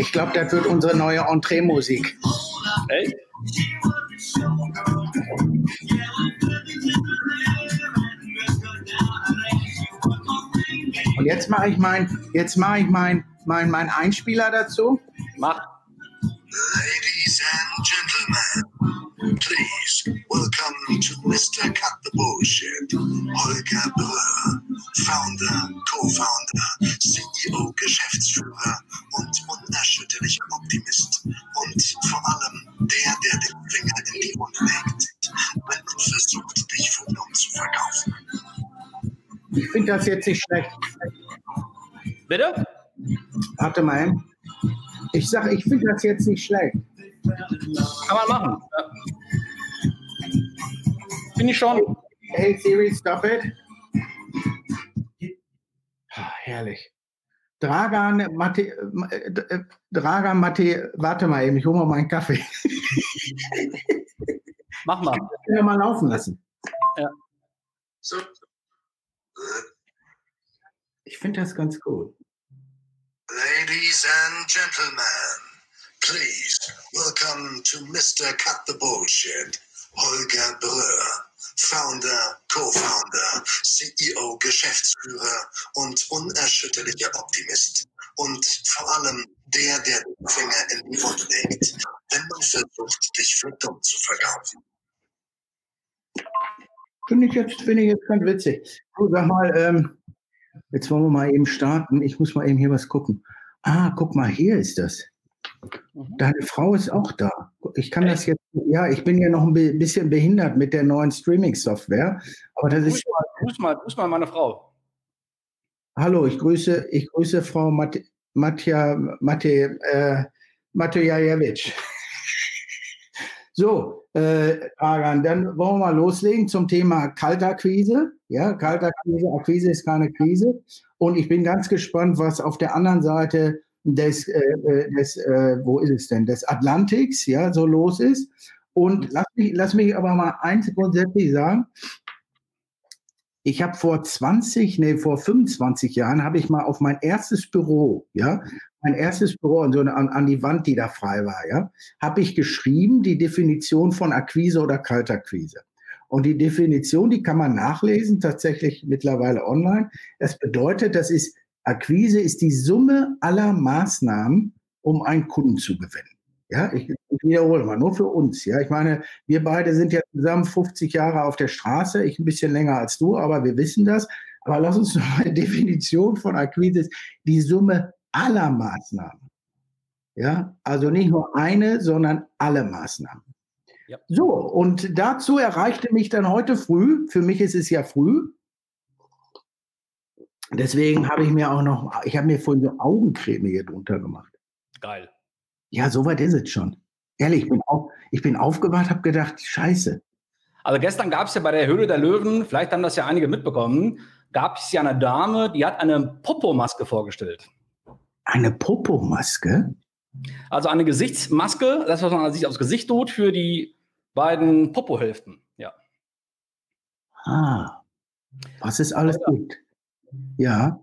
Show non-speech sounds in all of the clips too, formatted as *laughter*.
Ich glaube, das wird unsere neue Entree-Musik. Echt? Und jetzt mache ich mein, jetzt mache ich mein, mein, mein Einspieler dazu. Mach. Ladies and gentlemen, please welcome to Mr. Cut the Bullshit, Holger Bröhr, Founder, Co-Founder, CEO, Geschäftsführer Optimist und vor allem der, der den Finger in die Wunde legt, wenn man versucht, dich für dumm zu verkaufen. Ich finde das jetzt nicht schlecht. Bitte? Warte mal. Ich sage, ich finde das jetzt nicht schlecht. Kann man machen. Ja. Finde ich schon. Hey Siri, stop it. Ah, herrlich. Dragan, Mate, Dragan, Mate, warte mal eben, ich hole mal meinen Kaffee. Mach mal. Ich kann mal laufen lassen. So, Ich finde das ganz gut. Ladies and gentlemen, please welcome to Mr. Cut the Bullshit, Holger Bröhr, Founder, Co-Founder, CEO, Geschäftsführer und unerschütterlicher Optimist. Und vor allem der, der den Finger in die Wunde legt, wenn man versucht, dich für dumm zu verkaufen. Finde ich jetzt, finde ich jetzt ganz witzig. Du, sag mal, ähm, jetzt wollen wir mal eben starten. Ich muss mal eben hier was gucken. Ah, guck mal, hier ist das. Mhm. Deine Frau ist auch da. Ich kann das jetzt, ja, ich bin ja noch ein bi- bisschen behindert mit der neuen Streaming-Software. Aber das Grüß ist, mal, grüß mal, grüß mal meine Frau. hallo, ich grüße, ich grüße Frau Mat Matja, Mate, äh, Matejajewitsch. So, äh, dann wollen wir mal loslegen zum Thema Kaltakquise. Ja, Kaltakquise, Akquise ist keine Krise. Und ich bin ganz gespannt, was auf der anderen Seite des, äh, äh, des äh, wo ist es denn, des Atlantiks, ja, so los ist. Und lass mich, lass mich aber mal eins grundsätzlich sagen. Ich habe vor 20, nee, vor 25 Jahren habe ich mal auf mein erstes Büro, ja, mein erstes Büro an, so an, an die Wand, die da frei war, ja, habe ich geschrieben die Definition von Akquise oder Kaltakquise. Und die Definition, die kann man nachlesen, tatsächlich mittlerweile online. Das bedeutet, das ist Akquise ist die Summe aller Maßnahmen, um einen Kunden zu gewinnen. Ja, ich, ich wiederhole mal, nur für uns. Ja, ich meine, wir beide sind ja zusammen 50 Jahre auf der Straße, ich ein bisschen länger als du, aber wir wissen das. Aber lass uns *laughs* noch eine Definition von Akquise ist die Summe aller Maßnahmen. Ja, also nicht nur eine, sondern alle Maßnahmen. Ja. So, und dazu erreichte mich dann heute früh, für mich ist es ja früh, deswegen habe ich mir auch noch, ich habe mir vorhin so Augencreme hier drunter gemacht. Geil. Ja, so weit ist es schon. Ehrlich, ich bin, auf, ich bin aufgewacht, habe gedacht, scheiße. Also gestern gab es ja bei der Höhle der Löwen, vielleicht haben das ja einige mitbekommen, gab es ja eine Dame, die hat eine Popomaske vorgestellt. Eine Popomaske? Also eine Gesichtsmaske, das, was man sich aufs Gesicht tut, für die beiden Popohälften. Ja. Ah, was es alles gibt. Ja.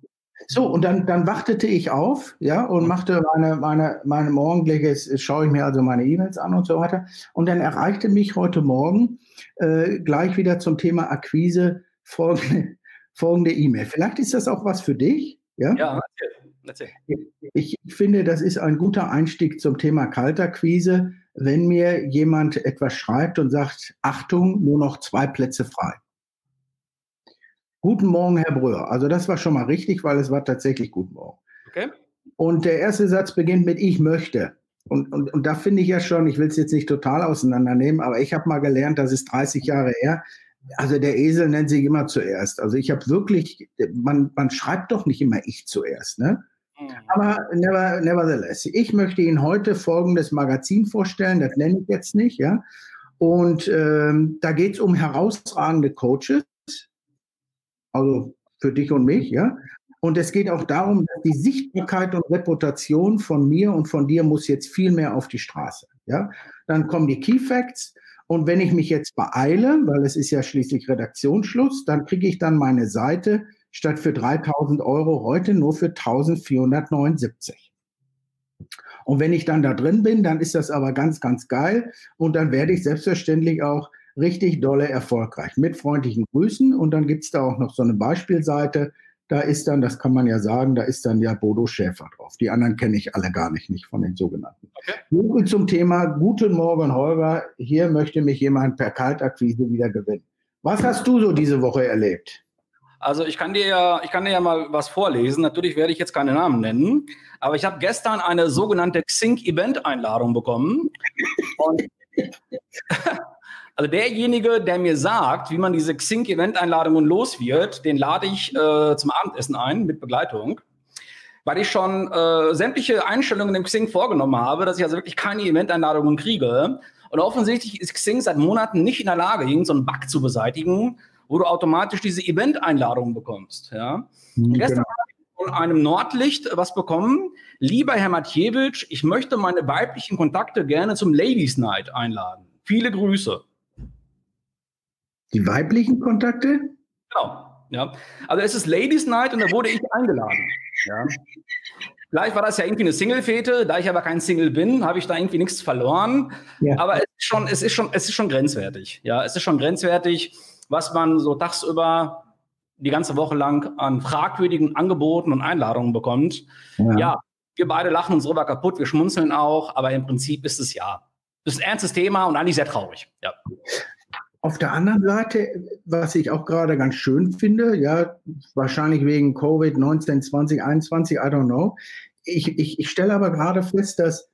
So, und dann, dann wartete ich auf, ja, und machte meine, meine, meine morgendliches, schaue ich mir also meine E-Mails an und so weiter. Und dann erreichte mich heute Morgen äh, gleich wieder zum Thema Akquise folgende *laughs* folgende E-Mail. Vielleicht ist das auch was für dich, ja? Ja, erzähl. erzähl. Ich finde, das ist ein guter Einstieg zum Thema Kaltakquise, wenn mir jemand etwas schreibt und sagt, Achtung, nur noch zwei Plätze frei. Guten Morgen, Herr Bröhr. Also das war schon mal richtig, weil es war tatsächlich Guten Morgen. Okay. Und der erste Satz beginnt mit Ich möchte. Und, und, und da finde ich ja schon, ich will es jetzt nicht total auseinandernehmen, aber ich habe mal gelernt, das ist 30 Jahre her, also der Esel nennt sich immer zuerst. Also ich habe wirklich, man, man schreibt doch nicht immer ich zuerst, ne? Mhm. Aber never, nevertheless, ich möchte Ihnen heute folgendes Magazin vorstellen, das nenne ich jetzt nicht, ja. Und ähm, da geht es um herausragende Coaches, also für dich und mich, ja. Und es geht auch darum, dass die Sichtbarkeit und Reputation von mir und von dir muss jetzt viel mehr auf die Straße, ja. Dann kommen die Key Facts. Und wenn ich mich jetzt beeile, weil es ist ja schließlich Redaktionsschluss, dann kriege ich dann meine Seite statt für 3000 Euro heute nur für 1479. Und wenn ich dann da drin bin, dann ist das aber ganz, ganz geil. Und dann werde ich selbstverständlich auch richtig dolle erfolgreich. Mit freundlichen Grüßen. Und dann gibt es da auch noch so eine Beispielseite. Da ist dann, das kann man ja sagen, da ist dann ja Bodo Schäfer drauf. Die anderen kenne ich alle gar nicht, nicht von den sogenannten. Okay. Zum Thema Guten Morgen, Holger. Hier möchte mich jemand per Kaltakquise wieder gewinnen. Was hast du so diese Woche erlebt? Also ich kann dir ja, ich kann dir ja mal was vorlesen. Natürlich werde ich jetzt keine Namen nennen, aber ich habe gestern eine sogenannte Xing-Event-Einladung bekommen. Und *laughs* also derjenige, der mir sagt, wie man diese Xing-Event-Einladungen los wird, den lade ich äh, zum Abendessen ein mit Begleitung. Weil ich schon äh, sämtliche Einstellungen im Xing vorgenommen habe, dass ich also wirklich keine Event-Einladungen kriege. Und offensichtlich ist Xing seit Monaten nicht in der Lage, irgendeinen so Bug zu beseitigen, wo du automatisch diese Event-Einladungen bekommst. Ja? Mhm, gestern genau. habe ich von einem Nordlicht was bekommen. Lieber Herr Matjewitsch, ich möchte meine weiblichen Kontakte gerne zum Ladies Night einladen. Viele Grüße. Die weiblichen Kontakte? Genau. Ja. Also es ist Ladies Night und da wurde ich eingeladen. Ja. Vielleicht war das ja irgendwie eine Single-Fete, da ich aber kein Single bin, habe ich da irgendwie nichts verloren. Ja. Aber es ist schon, es ist schon, es ist schon grenzwertig. Ja, es ist schon grenzwertig was man so tagsüber die ganze Woche lang an fragwürdigen Angeboten und Einladungen bekommt. Ja. ja, wir beide lachen uns drüber kaputt, wir schmunzeln auch, aber im Prinzip ist es ja. Das ist ein ernstes Thema und eigentlich sehr traurig. Ja. Auf der anderen Seite, was ich auch gerade ganz schön finde, ja, wahrscheinlich wegen Covid-19, 2021, I don't know. Ich, ich, ich stelle aber gerade fest, dass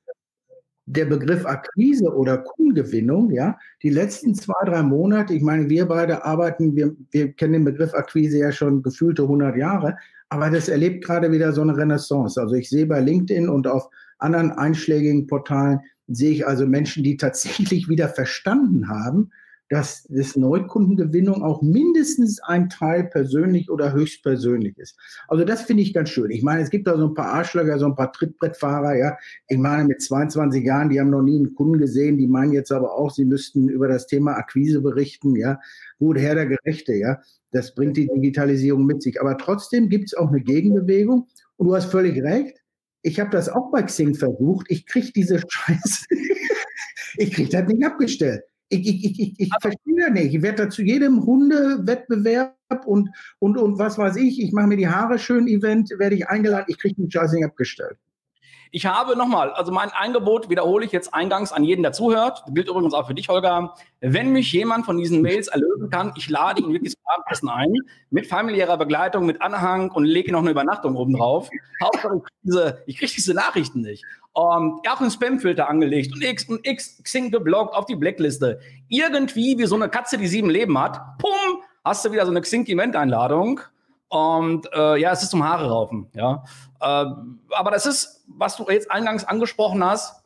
der Begriff Akquise oder Kundengewinnung, ja, die letzten zwei, drei Monate, ich meine, wir beide arbeiten, wir, wir kennen den Begriff Akquise ja schon gefühlte 100 Jahre, aber das erlebt gerade wieder so eine Renaissance. Also ich sehe bei LinkedIn und auf anderen einschlägigen Portalen, sehe ich also Menschen, die tatsächlich wieder verstanden haben, dass das Neukundengewinnung auch mindestens ein Teil persönlich oder höchstpersönlich ist. Also das finde ich ganz schön. Ich meine, es gibt da so ein paar Arschlöcher, so ein paar Trittbrettfahrer, ja. Ich meine, mit 22 Jahren, die haben noch nie einen Kunden gesehen, die meinen jetzt aber auch, sie müssten über das Thema Akquise berichten, ja. Gut, Herr der Gerechte, ja. Das bringt die Digitalisierung mit sich. Aber trotzdem gibt es auch eine Gegenbewegung. Und du hast völlig recht. Ich habe das auch bei Xing versucht. Ich kriege diese Scheiße. *laughs* ich kriege das nicht abgestellt. Ich, ich, ich, ich verstehe ja nicht. Ich werde da zu jedem Hundewettbewerb und, und, und was weiß ich, ich mache mir die Haare schön Event, werde ich eingeladen, ich kriege den Scheiß nicht abgestellt. Ich habe nochmal, also mein Angebot wiederhole ich jetzt eingangs an jeden, der zuhört. Das gilt übrigens auch für dich, Holger. Wenn mich jemand von diesen Mails erlösen kann, ich lade ihn wirklich zum Abendessen ein, mit familiärer Begleitung, mit Anhang und lege noch eine Übernachtung oben drauf. Hauptsache, ich kriege diese Nachrichten nicht. Und er hat einen Spamfilter angelegt und X und X Xing geblockt auf die Blackliste. Irgendwie wie so eine Katze, die sieben Leben hat, pum, hast du wieder so eine Xing-Event-Einladung. Und äh, ja, es ist zum Haare raufen. Ja. Äh, aber das ist, was du jetzt eingangs angesprochen hast.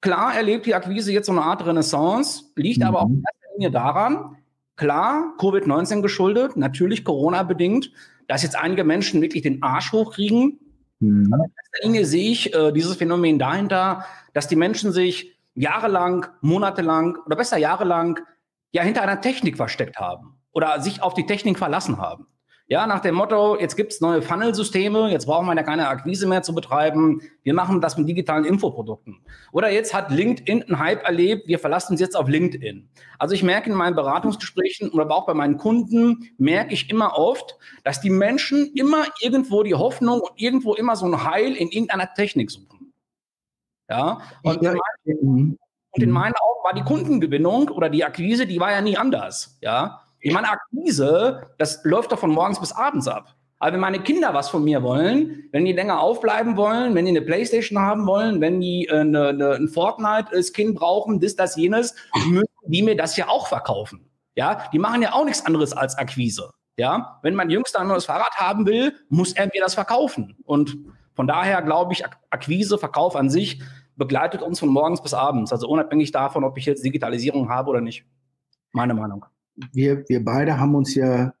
Klar erlebt die Akquise jetzt so eine Art Renaissance, liegt mhm. aber auch in erster Linie daran, klar, Covid-19 geschuldet, natürlich Corona-bedingt, dass jetzt einige Menschen wirklich den Arsch hochkriegen, Mhm. Aber in erster Linie sehe ich äh, dieses Phänomen dahinter, dass die Menschen sich jahrelang, monatelang oder besser jahrelang ja hinter einer Technik versteckt haben oder sich auf die Technik verlassen haben. Ja, nach dem Motto, jetzt gibt es neue Funnel-Systeme, jetzt brauchen wir ja keine Akquise mehr zu betreiben, wir machen das mit digitalen Infoprodukten. Oder jetzt hat LinkedIn einen Hype erlebt, wir verlassen uns jetzt auf LinkedIn. Also ich merke in meinen Beratungsgesprächen oder auch bei meinen Kunden, merke ich immer oft, dass die Menschen immer irgendwo die Hoffnung und irgendwo immer so ein Heil in irgendeiner Technik suchen. Ja, und, ja, in, meinen, und in meinen Augen war die Kundengewinnung oder die Akquise, die war ja nie anders. Ja, ich meine, Akquise, das läuft doch von morgens bis abends ab. Aber wenn meine Kinder was von mir wollen, wenn die länger aufbleiben wollen, wenn die eine Playstation haben wollen, wenn die äh, eine, eine, ein Fortnite-Skin brauchen, das, das, jenes, müssen die mir das ja auch verkaufen. Ja, die machen ja auch nichts anderes als Akquise. Ja, wenn mein Jüngster ein neues Fahrrad haben will, muss er mir das verkaufen. Und von daher glaube ich, Akquise, Verkauf an sich begleitet uns von morgens bis abends. Also unabhängig davon, ob ich jetzt Digitalisierung habe oder nicht. Meine Meinung wir, wir beide haben uns ja,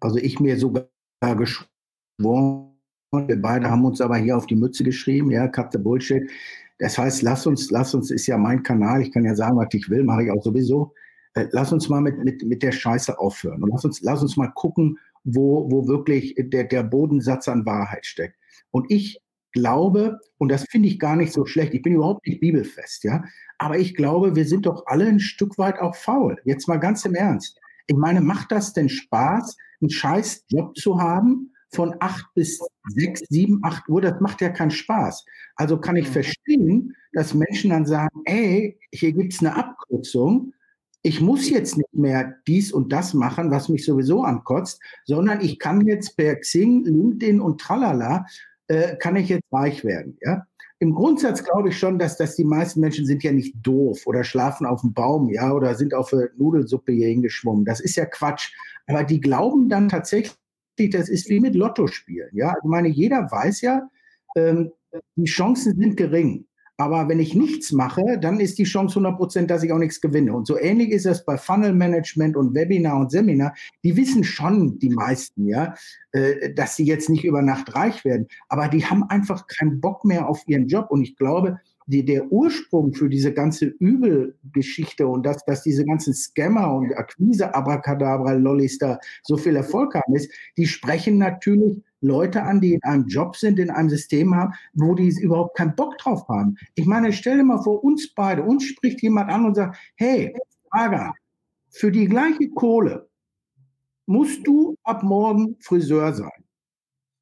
also ich mir sogar geschworen, wir beide haben uns aber hier auf die Mütze geschrieben, ja, cut the bullshit. Das heißt, lass uns, lass uns, ist ja mein Kanal, ich kann ja sagen, was ich will, mache ich auch sowieso. Äh, lass uns mal mit, mit, mit der Scheiße aufhören und lass uns, lass uns mal gucken, wo, wo wirklich der, der Bodensatz an Wahrheit steckt. Und ich glaube, und das finde ich gar nicht so schlecht, ich bin überhaupt nicht bibelfest, ja, aber ich glaube, wir sind doch alle ein Stück weit auch faul. Jetzt mal ganz im Ernst. Ich meine, macht das denn Spaß, einen scheiß Job zu haben von acht bis sechs, sieben, acht Uhr? Das macht ja keinen Spaß. Also kann ich mhm. verstehen, dass Menschen dann sagen, ey, hier gibt es eine Abkürzung. Ich muss jetzt nicht mehr dies und das machen, was mich sowieso ankotzt, sondern ich kann jetzt per Xing, LinkedIn und Tralala, äh, kann ich jetzt reich werden. Ja? Im Grundsatz glaube ich schon, dass, dass die meisten Menschen sind ja nicht doof oder schlafen auf dem Baum, ja, oder sind auf eine Nudelsuppe hier hingeschwommen. Das ist ja Quatsch. Aber die glauben dann tatsächlich, das ist wie mit Lotto spielen. Ja, also ich meine, jeder weiß ja, ähm, die Chancen sind gering. Aber wenn ich nichts mache, dann ist die Chance 100 Prozent, dass ich auch nichts gewinne. Und so ähnlich ist es bei Funnel Management und Webinar und Seminar. Die wissen schon, die meisten, ja, äh, dass sie jetzt nicht über Nacht reich werden. Aber die haben einfach keinen Bock mehr auf ihren Job. Und ich glaube, die, der Ursprung für diese ganze Übelgeschichte und dass, dass diese ganzen Scammer und Akquise, Abracadabra, Lollis da so viel Erfolg haben, ist, die sprechen natürlich Leute an, die in einem Job sind, in einem System haben, wo die überhaupt keinen Bock drauf haben. Ich meine, stell dir mal vor, uns beide, uns spricht jemand an und sagt, hey, Aga, für die gleiche Kohle musst du ab morgen Friseur sein.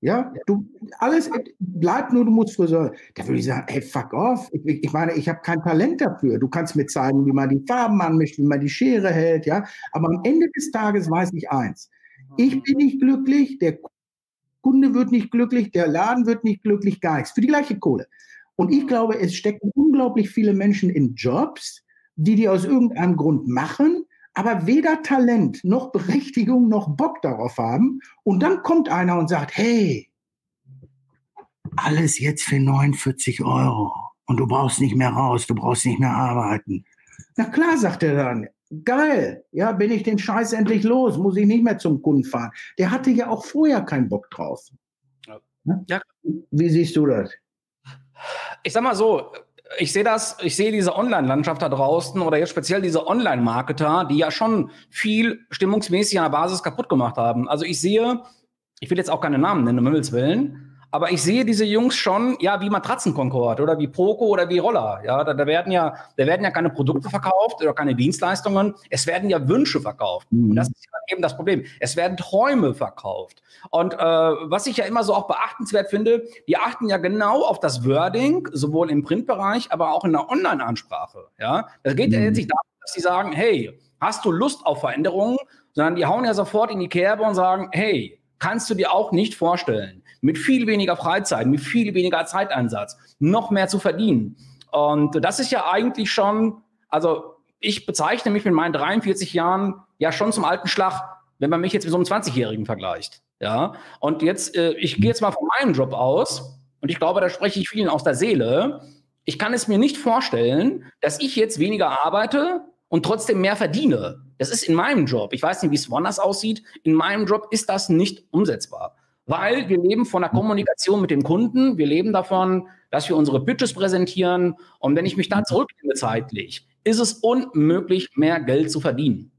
Ja, du, alles bleibt nur, du musst Friseur. Da würde ich sagen, hey, fuck off. Ich, ich meine, ich habe kein Talent dafür. Du kannst mir zeigen, wie man die Farben anmischt, wie man die Schere hält, ja. Aber am Ende des Tages weiß ich eins. Ich bin nicht glücklich, der Kunde wird nicht glücklich, der Laden wird nicht glücklich, gar nichts. Für die gleiche Kohle. Und ich glaube, es stecken unglaublich viele Menschen in Jobs, die die aus irgendeinem Grund machen, aber weder Talent noch Berechtigung noch Bock darauf haben. Und dann kommt einer und sagt, hey, alles jetzt für 49 Euro und du brauchst nicht mehr raus, du brauchst nicht mehr arbeiten. Na klar, sagt er dann, geil, ja, bin ich den Scheiß endlich los, muss ich nicht mehr zum Kunden fahren. Der hatte ja auch vorher keinen Bock drauf. Ja. Ne? ja. Wie siehst du das? Ich sag mal so, ich sehe das, ich sehe diese Online-Landschaft da draußen oder jetzt speziell diese Online-Marketer, die ja schon viel stimmungsmäßig an der Basis kaputt gemacht haben. Also ich sehe, ich will jetzt auch keine Namen nennen, um Himmels Willen, aber ich sehe diese Jungs schon, ja, wie Matratzenkonkord oder wie Poco oder wie Roller. Ja, da, da, werden ja, da werden ja keine Produkte verkauft oder keine Dienstleistungen. Es werden ja Wünsche verkauft. Mhm. Und das ist eben das Problem. Es werden Träume verkauft. Und äh, was ich ja immer so auch beachtenswert finde, die achten ja genau auf das Wording, sowohl im Printbereich, aber auch in der Online-Ansprache. Ja, das geht mhm. ja jetzt nicht darum, dass sie sagen, hey, hast du Lust auf Veränderungen? Sondern die hauen ja sofort in die Kerbe und sagen, hey, kannst du dir auch nicht vorstellen, mit viel weniger Freizeit, mit viel weniger Zeiteinsatz noch mehr zu verdienen. Und das ist ja eigentlich schon, also ich bezeichne mich mit meinen 43 Jahren ja schon zum alten Schlag, wenn man mich jetzt mit so einem 20-Jährigen vergleicht. Ja, und jetzt, äh, ich gehe jetzt mal von meinem Job aus und ich glaube, da spreche ich vielen aus der Seele. Ich kann es mir nicht vorstellen, dass ich jetzt weniger arbeite und trotzdem mehr verdiene. Das ist in meinem Job. Ich weiß nicht, wie es woanders aussieht. In meinem Job ist das nicht umsetzbar. Weil wir leben von der Kommunikation mit dem Kunden. Wir leben davon, dass wir unsere Pitches präsentieren. Und wenn ich mich da zurücknehme zeitlich, ist es unmöglich, mehr Geld zu verdienen.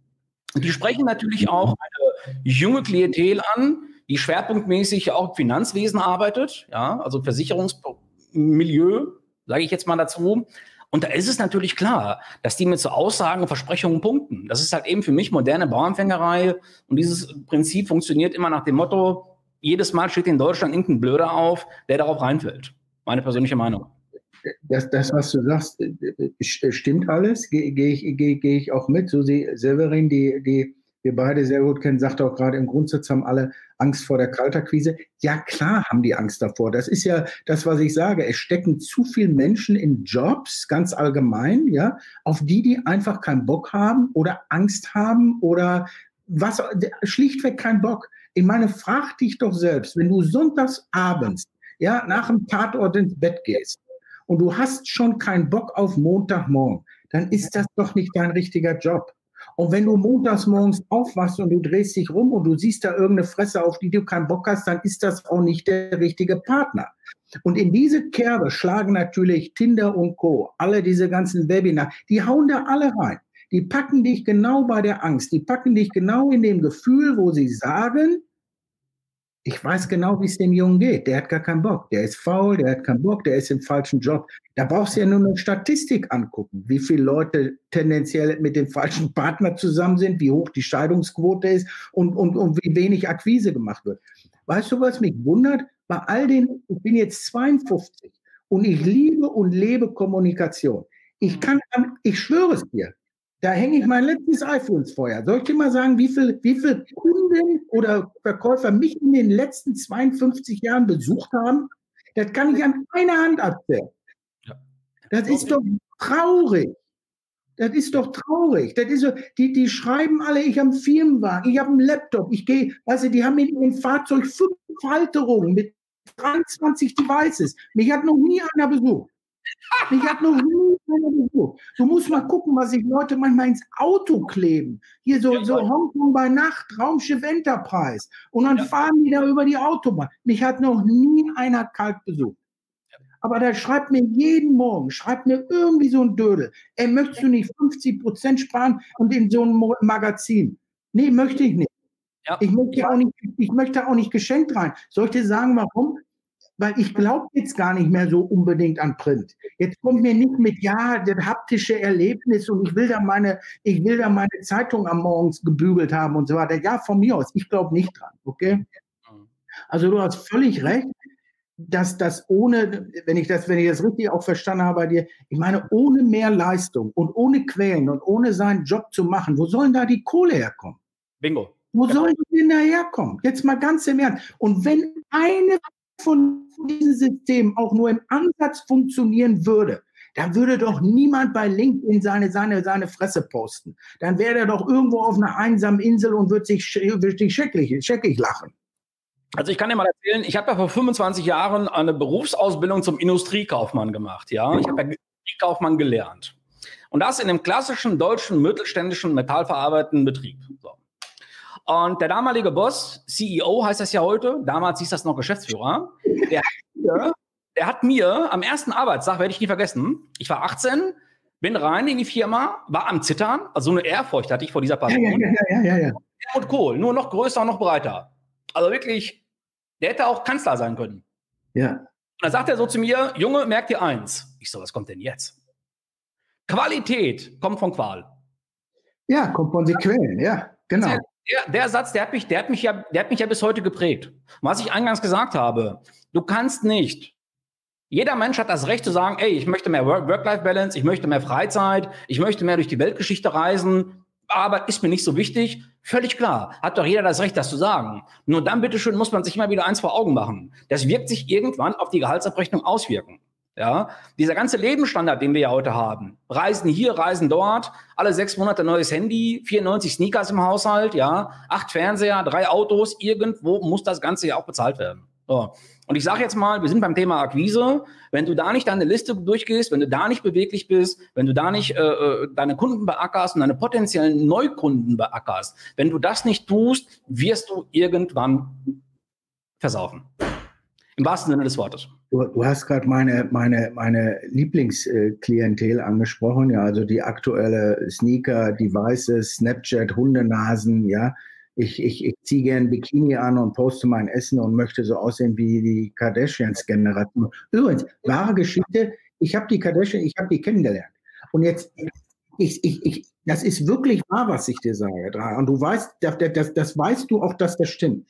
Und die sprechen natürlich auch eine junge Klientel an, die schwerpunktmäßig auch im Finanzwesen arbeitet, ja, also Versicherungsmilieu, sage ich jetzt mal dazu. Und da ist es natürlich klar, dass die mit so Aussagen und Versprechungen punkten. Das ist halt eben für mich moderne Bauernfängerei. Und dieses Prinzip funktioniert immer nach dem Motto, jedes Mal steht in Deutschland irgendein Blöder auf, der darauf reinfällt. Meine persönliche Meinung. Das, das was du sagst, äh, äh, stimmt alles, gehe geh ich, geh, geh ich auch mit. Susi Severin, die, die wir beide sehr gut kennen, sagt auch gerade, im Grundsatz haben alle Angst vor der Kaltakquise. Ja, klar haben die Angst davor. Das ist ja das, was ich sage. Es stecken zu viele Menschen in Jobs, ganz allgemein, ja, auf die, die einfach keinen Bock haben oder Angst haben oder was, schlichtweg keinen Bock. Ich meine, frag dich doch selbst, wenn du sonntags abends, ja, nach dem Tatort ins Bett gehst und du hast schon keinen Bock auf Montagmorgen, dann ist das doch nicht dein richtiger Job. Und wenn du montags morgens aufwachst und du drehst dich rum und du siehst da irgendeine Fresse, auf die du keinen Bock hast, dann ist das auch nicht der richtige Partner. Und in diese Kerbe schlagen natürlich Tinder und Co., alle diese ganzen Webinar, die hauen da alle rein. Die packen dich genau bei der Angst. Die packen dich genau in dem Gefühl, wo sie sagen, Ich weiß genau, wie es dem Jungen geht. Der hat gar keinen Bock. Der ist faul, der hat keinen Bock, der ist im falschen Job. Da brauchst du ja nur eine Statistik angucken, wie viele Leute tendenziell mit dem falschen Partner zusammen sind, wie hoch die Scheidungsquote ist und, und, und wie wenig Akquise gemacht wird. Weißt du, was mich wundert? Bei all den, ich bin jetzt 52 und ich liebe und lebe Kommunikation. Ich kann, ich schwöre es dir, da hänge ich mein letztes iPhone ins Feuer. Soll ich dir mal sagen, wie viele wie viel Kunden oder Verkäufer mich in den letzten 52 Jahren besucht haben? Das kann ich an einer Hand erzählen. Das ist doch traurig. Das ist doch traurig. Das ist so, die, die schreiben alle, ich habe einen Firmenwagen, ich habe einen Laptop, ich gehe, weißt du, die haben in ihrem Fahrzeug fünf Halterungen mit 23 Devices. Mich hat noch nie einer besucht. Ich habe noch nie einer besucht. Du musst mal gucken, was sich Leute manchmal ins Auto kleben. Hier so, so Hongkong bei Nacht, Raumschiff Enterprise. Und dann ja. fahren die da über die Autobahn. Mich hat noch nie einer kalt besucht. Aber der schreibt mir jeden Morgen, schreibt mir irgendwie so ein Dödel. Ey, möchtest du nicht 50 Prozent sparen und in so ein Magazin? Nee, möchte ich nicht. Ja. Ich, möchte ja. auch nicht ich möchte auch nicht geschenkt rein. Soll ich dir sagen, warum? Weil ich glaube jetzt gar nicht mehr so unbedingt an Print. Jetzt kommt mir nicht mit, ja, das haptische Erlebnis und ich will da meine, ich will da meine Zeitung am Morgens gebügelt haben und so weiter. Ja, von mir aus. Ich glaube nicht dran, okay? Also du hast völlig recht, dass das ohne, wenn ich das, wenn ich das richtig auch verstanden habe bei dir, ich meine, ohne mehr Leistung und ohne Quälen und ohne seinen Job zu machen, wo sollen da die Kohle herkommen? Bingo. Wo sollen die denn da herkommen? Jetzt mal ganz im Ernst. Und wenn eine von diesen Systemen auch nur im Ansatz funktionieren würde, dann würde doch niemand bei LinkedIn seine, seine, seine Fresse posten. Dann wäre er doch irgendwo auf einer einsamen Insel und würde sich, würde sich scheckig, scheckig lachen. Also ich kann dir mal erzählen, ich habe ja vor 25 Jahren eine Berufsausbildung zum Industriekaufmann gemacht. Ja, ich habe ja Industriekaufmann gelernt. Und das in einem klassischen deutschen mittelständischen metallverarbeitenden Betrieb. So. Und der damalige Boss, CEO heißt das ja heute, damals hieß das noch Geschäftsführer, der hat mir, der hat mir am ersten Arbeitstag, werde ich nie vergessen, ich war 18, bin rein in die Firma, war am Zittern, also so eine Ehrfurcht hatte ich vor dieser Person. Ja, ja, ja, ja, ja. Und Kohl, nur noch größer und noch breiter. Also wirklich, der hätte auch Kanzler sein können. Ja. Und dann sagt er so zu mir, Junge, merk dir eins. Ich so, was kommt denn jetzt? Qualität kommt von Qual. Ja, kommt von den Quellen, ja, genau der, der Satz, der hat mich, der hat mich ja, der hat mich ja bis heute geprägt. Was ich eingangs gesagt habe, du kannst nicht. Jeder Mensch hat das Recht zu sagen, ey, ich möchte mehr Work-Life-Balance, ich möchte mehr Freizeit, ich möchte mehr durch die Weltgeschichte reisen, Arbeit ist mir nicht so wichtig. Völlig klar. Hat doch jeder das Recht, das zu sagen. Nur dann, bitteschön, muss man sich immer wieder eins vor Augen machen. Das wird sich irgendwann auf die Gehaltsabrechnung auswirken. Ja, dieser ganze Lebensstandard, den wir ja heute haben, Reisen hier, Reisen dort, alle sechs Monate neues Handy, 94 Sneakers im Haushalt, ja, acht Fernseher, drei Autos, irgendwo muss das Ganze ja auch bezahlt werden. So. Und ich sage jetzt mal, wir sind beim Thema Akquise. Wenn du da nicht deine Liste durchgehst, wenn du da nicht beweglich bist, wenn du da nicht äh, äh deine Kunden beackerst und deine potenziellen Neukunden beackerst, wenn du das nicht tust, wirst du irgendwann versaufen. Im wahrsten Sinne des Wortes. Du, du hast gerade meine, meine, meine Lieblingsklientel angesprochen, ja, also die aktuelle Sneaker, Devices, Snapchat, Hundenasen, ja. Ich, ich, ich ziehe gerne Bikini an und poste mein Essen und möchte so aussehen wie die Kardashians-Generation. Übrigens, wahre Geschichte, ich habe die Kardashian, ich habe die kennengelernt. Und jetzt, ich, ich, ich, das ist wirklich wahr, was ich dir sage. Und du weißt, das, das, das weißt du auch, dass das stimmt.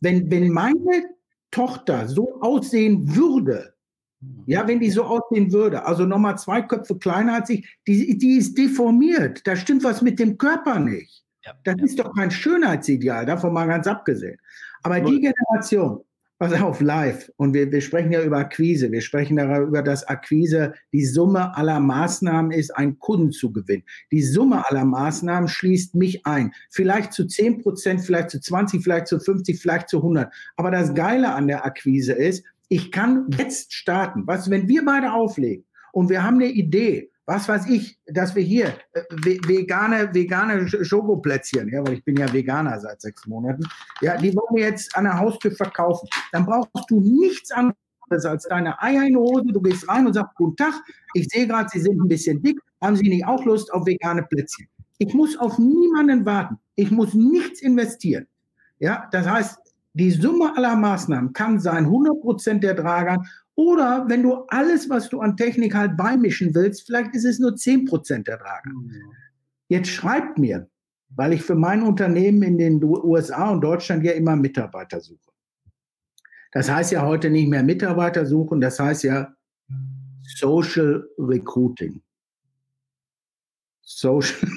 Wenn, wenn meine Tochter so aussehen würde, mhm. ja, wenn die so aussehen würde, also nochmal zwei Köpfe kleiner als ich, die, die ist deformiert. Da stimmt was mit dem Körper nicht. Ja, das ja. ist doch kein Schönheitsideal, davon mal ganz abgesehen. Aber die Generation, pass auf, live. Und wir, wir sprechen ja über Akquise. Wir sprechen darüber, dass Akquise die Summe aller Maßnahmen ist, einen Kunden zu gewinnen. Die Summe aller Maßnahmen schließt mich ein. Vielleicht zu 10 Prozent, vielleicht zu 20, vielleicht zu 50, vielleicht zu 100. Aber das Geile an der Akquise ist, ich kann jetzt starten. Was, wenn wir beide auflegen und wir haben eine Idee, was weiß ich, dass wir hier äh, vegane, vegane Schokoplätzchen, ja, weil ich bin ja Veganer seit sechs Monaten, ja, die wollen wir jetzt an der Haustür verkaufen. Dann brauchst du nichts anderes als deine Eier in die Hose. Du gehst rein und sagst, guten Tag, ich sehe gerade, Sie sind ein bisschen dick. Haben Sie nicht auch Lust auf vegane Plätzchen? Ich muss auf niemanden warten. Ich muss nichts investieren. Ja, das heißt, Die Summe aller Maßnahmen kann sein 100% der Dragan oder wenn du alles, was du an Technik halt beimischen willst, vielleicht ist es nur 10% der Dragan. Mhm. Jetzt schreibt mir, weil ich für mein Unternehmen in den USA und Deutschland ja immer Mitarbeiter suche. Das heißt ja heute nicht mehr Mitarbeiter suchen, das heißt ja Social Recruiting. Social. *laughs*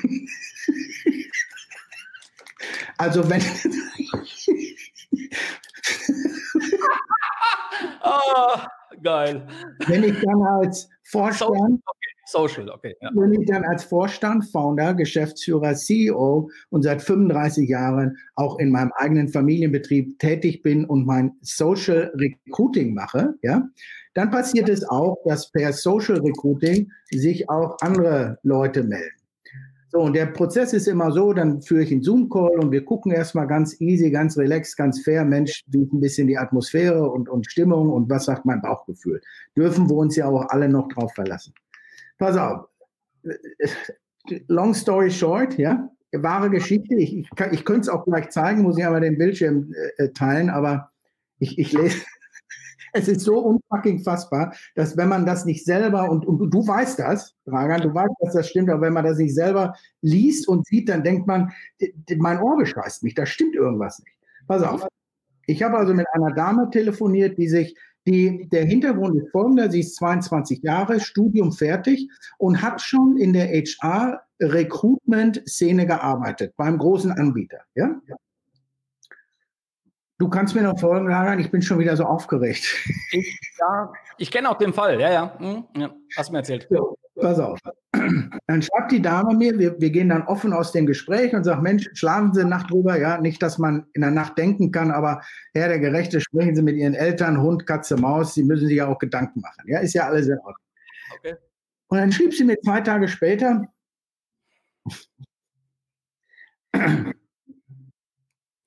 also wenn. *laughs* oh, geil. Wenn ich dann als Vorstand Social, okay. Ja. Wenn ich dann als Vorstand, Founder, Geschäftsführer, CEO und seit 35 Jahren auch in meinem eigenen Familienbetrieb tätig bin und mein Social Recruiting mache, ja, dann passiert es auch, dass per Social Recruiting sich auch andere Leute melden. So, und der Prozess ist immer so, dann führe ich einen Zoom-Call und wir gucken erstmal ganz easy, ganz relaxed, ganz fair, Mensch, wie ein bisschen die Atmosphäre und, und Stimmung und was sagt mein Bauchgefühl. Dürfen wir uns ja auch alle noch drauf verlassen pass auf. Long story short, ja, wahre Geschichte. Ich, ich, ich könnte es auch gleich zeigen, muss ich aber den Bildschirm äh, teilen, aber ich, ich lese. Es ist so unfucking fassbar, dass wenn man das nicht selber, und, und du weißt das, Dragan, du weißt, dass das stimmt, aber wenn man das nicht selber liest und sieht, dann denkt man, mein Ohr bescheißt mich, da stimmt irgendwas nicht. Pass auf. Ich habe also mit einer Dame telefoniert, die sich die, der Hintergrund ist folgender. Sie ist 22 Jahre, Studium fertig und hat schon in der HR-Recruitment-Szene gearbeitet, beim großen Anbieter. Ja? Du kannst mir noch folgen, Lagan, ich bin schon wieder so aufgeregt. Ich, ja, ich kenne auch den Fall, ja, ja. Hm, ja hast du mir erzählt. So, pass auf. Dann schreibt die Dame mir, wir, wir gehen dann offen aus dem Gespräch und sagt, Mensch, schlafen Sie Nacht drüber, ja, nicht, dass man in der Nacht denken kann, aber Herr der Gerechte, sprechen Sie mit Ihren Eltern, Hund, Katze, Maus, Sie müssen sich ja auch Gedanken machen, ja, ist ja alles in Ordnung. Okay. Und dann schrieb sie mir zwei Tage später,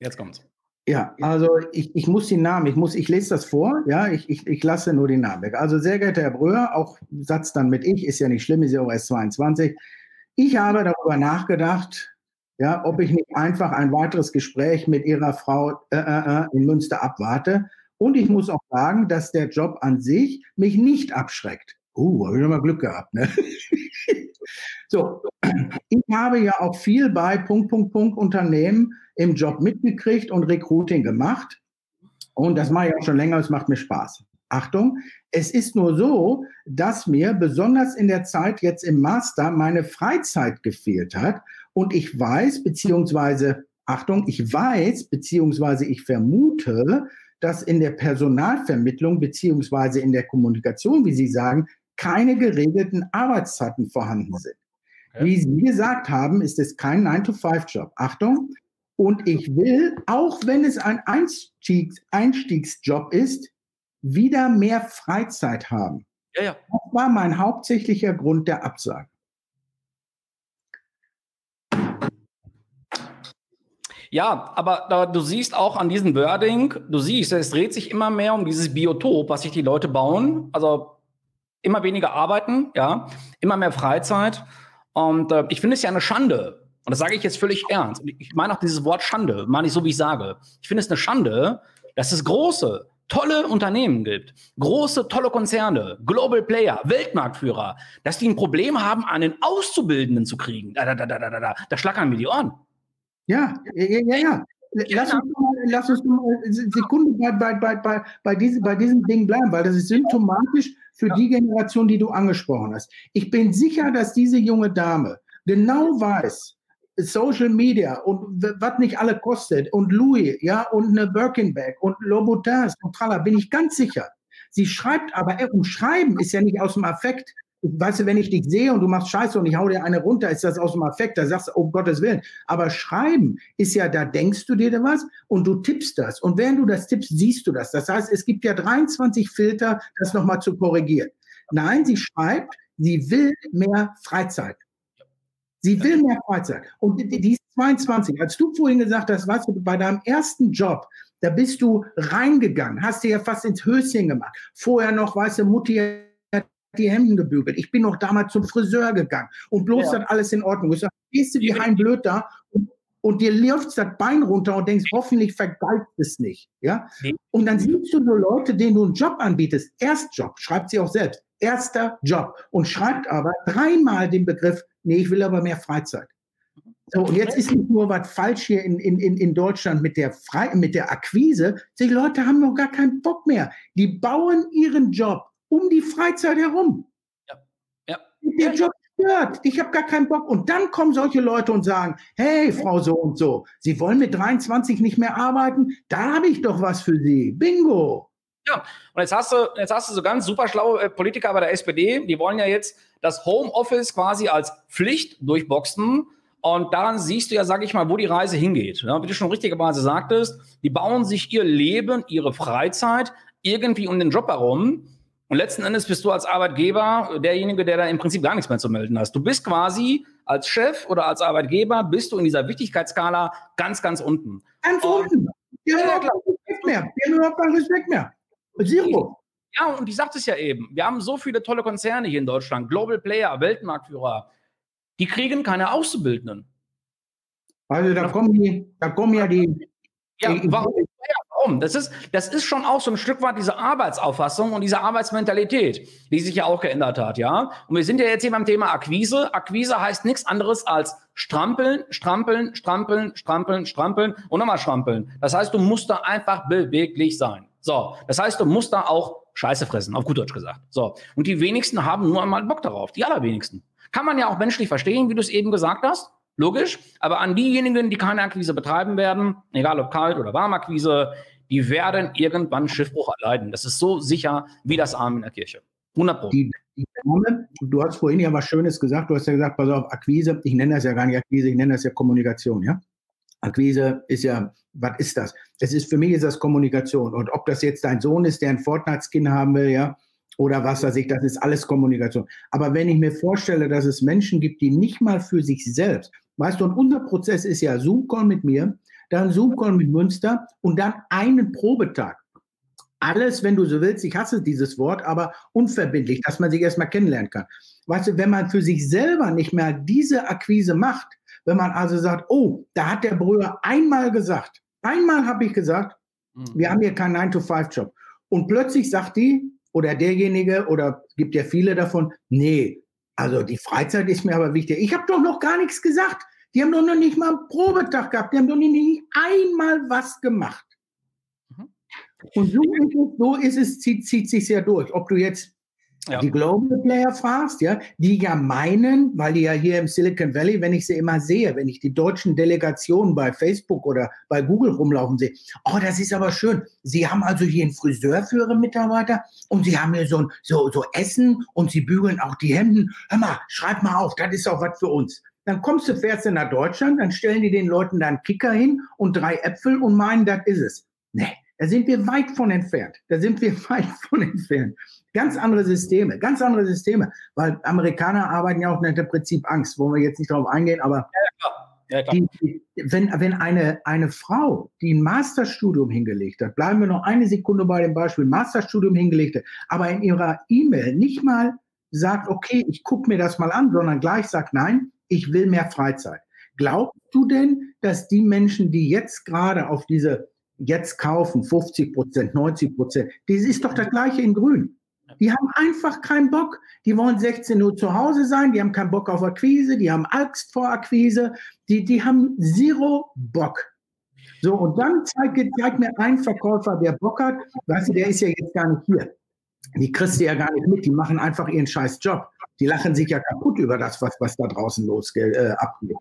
Jetzt kommt's. Ja, also ich, ich muss den Namen, ich muss, ich lese das vor, ja, ich, ich, ich lasse nur den Namen weg. Also sehr geehrter Herr Bröhr, auch Satz dann mit ich, ist ja nicht schlimm, ist ja auch erst 22. Ich habe darüber nachgedacht, ja, ob ich nicht einfach ein weiteres Gespräch mit Ihrer Frau äh, äh, äh in Münster abwarte. Und ich muss auch sagen, dass der Job an sich mich nicht abschreckt. Uh, habe ich nochmal Glück gehabt, ne? *laughs* so, ich habe ja auch viel bei Punkt, Punkt, Punkt Unternehmen im Job mitgekriegt und Recruiting gemacht. Und das mache ich auch schon länger, es macht mir Spaß. Achtung, es ist nur so, dass mir besonders in der Zeit jetzt im Master meine Freizeit gefehlt hat und ich weiß, beziehungsweise, Achtung, ich weiß, beziehungsweise ich vermute, dass in der Personalvermittlung beziehungsweise in der Kommunikation, wie Sie sagen, keine geregelten Arbeitszeiten vorhanden sind. Wie Sie gesagt haben, ist es kein 9-to-5-Job. Achtung, und ich will, auch wenn es ein Einstiegs Einstiegsjob ist, wieder mehr Freizeit haben. Ja, ja. Das war mein hauptsächlicher Grund der Absage. Ja, aber da, du siehst auch an diesem Wording, du siehst, es dreht sich immer mehr um dieses Biotop, was sich die Leute bauen. Also immer weniger arbeiten, ja, immer mehr Freizeit. Und äh, ich finde es ja eine Schande, und das sage ich jetzt völlig ernst. Ich meine auch dieses Wort Schande, meine ich so, wie ich sage. Ich finde es eine Schande, dass es große, tolle Unternehmen gibt, große, tolle Konzerne, Global Player, Weltmarktführer, dass die ein Problem haben, einen Auszubildenden zu kriegen. Da, da, da, da, da, da, da schlackern mir die Ohren. Ja, ja, ja, ja. Lass uns, mal, lass uns mal Sekunde bei, bei, bei, bei, bei, diesem, bei diesem Ding bleiben, weil das ist symptomatisch für die Generation, die du angesprochen hast. Ich bin sicher, dass diese junge Dame genau weiß, Social Media und was nicht alle kostet und Louis, ja, und eine Birkenbag und Louboutins und Tralla, bin ich ganz sicher. Sie schreibt aber, äh, und Schreiben ist ja nicht aus dem Affekt. Weißt du, wenn ich dich sehe und du machst Scheiße und ich hau dir eine runter, ist das aus dem Affekt, da sagst du, um Gottes Willen. Aber Schreiben ist ja, da denkst du dir da was und du tippst das. Und während du das tippst, siehst du das. Das heißt, es gibt ja 23 Filter, das nochmal zu korrigieren. Nein, sie schreibt, sie will mehr Freizeit. Sie will mehr Freizeit. Und die ist 22. Als du vorhin gesagt hast, weißt du, bei deinem ersten Job, da bist du reingegangen, hast dir ja fast ins Höschen gemacht. Vorher noch, weißt du, Mutti die Hemden gebügelt. Ich bin noch damals zum Friseur gegangen und bloß ja. dann alles in Ordnung. Ich sag, gehst du wie ein Blöd da und, und dir läuft das Bein runter und denkst, hoffentlich vergalt es nicht. Ja? Und dann siehst du so Leute, denen du einen Job anbietest. Erstjob, schreibt sie auch selbst. Erster Job. Und schreibt aber dreimal den Begriff, nee, ich will aber mehr Freizeit. So, und jetzt ist nicht nur was falsch hier in, in, in Deutschland mit der, Fre mit der Akquise. Die Leute haben noch gar keinen Bock mehr. Die bauen ihren Job um die Freizeit herum. Ja. ja. Der Job stört. Ich habe gar keinen Bock. Und dann kommen solche Leute und sagen, hey, Frau so und so, Sie wollen mit 23 nicht mehr arbeiten? Da habe ich doch was für Sie. Bingo. Ja, und jetzt hast du, jetzt hast du so ganz super schlaue äh, Politiker bei der SPD, die wollen ja jetzt das Homeoffice quasi als Pflicht durchboxen. Und daran siehst du ja, sag ich mal, wo die Reise hingeht. Ja, wie du schon richtigerweise sagtest, die bauen sich ihr Leben, ihre Freizeit irgendwie um den Job herum. Und letzten Endes bist du als Arbeitgeber derjenige, der da im Prinzip gar nichts mehr zu melden hast. Du bist quasi als Chef oder als Arbeitgeber, bist du in dieser Wichtigkeitsskala ganz, ganz unten. Ganz unten. Ja, ja, klar. Respekt mehr. Wir haben überhaupt keinen Respekt mehr. Zero. Ja, und ich sagte es ja eben. Wir haben so viele tolle Konzerne hier in Deutschland. Global Player, Weltmarktführer. Die kriegen keine Auszubildenden. Also da kommen die, da kommen ja die. Ja, warum? Warum? Das ist, das ist schon auch so ein Stück weit diese Arbeitsauffassung und diese Arbeitsmentalität, die sich ja auch geändert hat, ja. Und wir sind ja jetzt hier beim Thema Akquise. Akquise heißt nichts anderes als strampeln, strampeln, strampeln, strampeln, strampeln und nochmal strampeln. Das heißt, du musst da einfach beweglich sein. So, das heißt, du musst da auch Scheiße fressen, auf gut Deutsch gesagt. So, und die wenigsten haben nur einmal Bock darauf, die allerwenigsten. Kann man ja auch menschlich verstehen, wie du es eben gesagt hast. Logisch. Aber an diejenigen, die keine Akquise betreiben werden, egal ob Kalt- oder Warmakquise, die werden irgendwann Schiffbruch erleiden. Das ist so sicher wie das Arm in der Kirche. 100 Pro. Du hast vorhin ja was Schönes gesagt. Du hast ja gesagt, pass auf, Akquise, ich nenne das ja gar nicht Akquise, ich nenne das ja Kommunikation, ja? Akquise ist ja, was ist das? Es ist, für mich ist das Kommunikation. Und ob das jetzt dein Sohn ist, der ein Fortnite-Skin haben will, ja, oder was weiß ich, das ist alles Kommunikation. Aber wenn ich mir vorstelle, dass es Menschen gibt, die nicht mal für sich selbst, weißt du, und unser Prozess ist ja Zoom-Call mit mir, dann Zoom-Call mit Münster und dann einen Probetag. Alles, wenn du so willst, ich hasse dieses Wort, aber unverbindlich, dass man sich erstmal kennenlernen kann. Weißt du, wenn man für sich selber nicht mehr diese Akquise macht, wenn man also sagt, oh, da hat der Brüder einmal gesagt, einmal habe ich gesagt, mhm. wir haben hier keinen 9-to-5-Job. Und plötzlich sagt die oder derjenige, oder gibt ja viele davon, nee, also die Freizeit ist mir aber wichtig. Ich habe doch noch gar nichts gesagt. Die haben doch noch nicht mal einen Probetag gehabt. Die haben doch nicht einmal was gemacht. Mhm. Und so ist es, so ist es zieht, zieht sich ja durch. Ob du jetzt ja. die Global Player fragst, ja, die ja meinen, weil die ja hier im Silicon Valley, wenn ich sie immer sehe, wenn ich die deutschen Delegationen bei Facebook oder bei Google rumlaufen sehe, oh, das ist aber schön. Sie haben also hier einen Friseur für ihre Mitarbeiter und sie haben hier so, so, so Essen und sie bügeln auch die Hemden. Hör mal, schreib mal auf, das ist auch was für uns. Dann kommst du, fährst du nach Deutschland, dann stellen die den Leuten da einen Kicker hin und drei Äpfel und meinen, das ist es. Nee, da sind wir weit von entfernt. Da sind wir *laughs* weit von entfernt. Ganz andere Systeme, ganz andere Systeme. Weil Amerikaner arbeiten ja auch nach dem Prinzip Angst, wo wir jetzt nicht darauf eingehen, aber ja, die, wenn, wenn eine, eine Frau, die ein Masterstudium hingelegt hat, bleiben wir noch eine Sekunde bei dem Beispiel, Masterstudium hingelegt hat, aber in ihrer E-Mail nicht mal sagt, okay, ich gucke mir das mal an, sondern gleich sagt, nein, ich will mehr Freizeit. Glaubst du denn, dass die Menschen, die jetzt gerade auf diese jetzt kaufen, 50 Prozent, 90 Prozent, das ist doch das gleiche in Grün. Die haben einfach keinen Bock. Die wollen 16 Uhr zu Hause sein. Die haben keinen Bock auf Akquise. Die haben Angst vor Akquise. Die, die haben zero Bock. So, und dann zeigt, zeigt mir ein Verkäufer, der Bock hat. Weißt du, der ist ja jetzt gar nicht hier. Die kriegst du ja gar nicht mit. Die machen einfach ihren scheiß Job. Die lachen sich ja kaputt über das, was, was da draußen los äh, abgeht.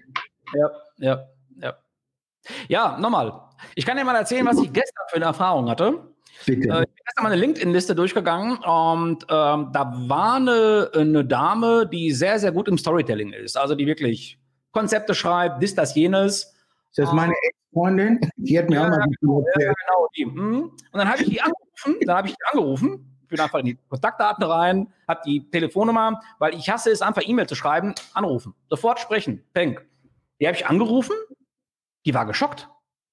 Ja, ja, ja. Ja, nochmal. Ich kann dir mal erzählen, was ich gestern für eine Erfahrung hatte. Bitte. Äh, ich bin gestern mal eine LinkedIn-Liste durchgegangen und ähm, da war eine, eine Dame, die sehr, sehr gut im Storytelling ist. Also die wirklich Konzepte schreibt, dies, das, jenes. Ist das meine Ex-Freundin? Die hat mir ja, auch mal ja, genau, die. Mhm. Und dann habe ich die angerufen, dann habe ich die angerufen, bin einfach in die Kontaktdaten rein, habe die Telefonnummer, weil ich hasse es einfach E-Mail zu schreiben, anrufen, sofort sprechen, peng. Die habe ich angerufen, die war geschockt.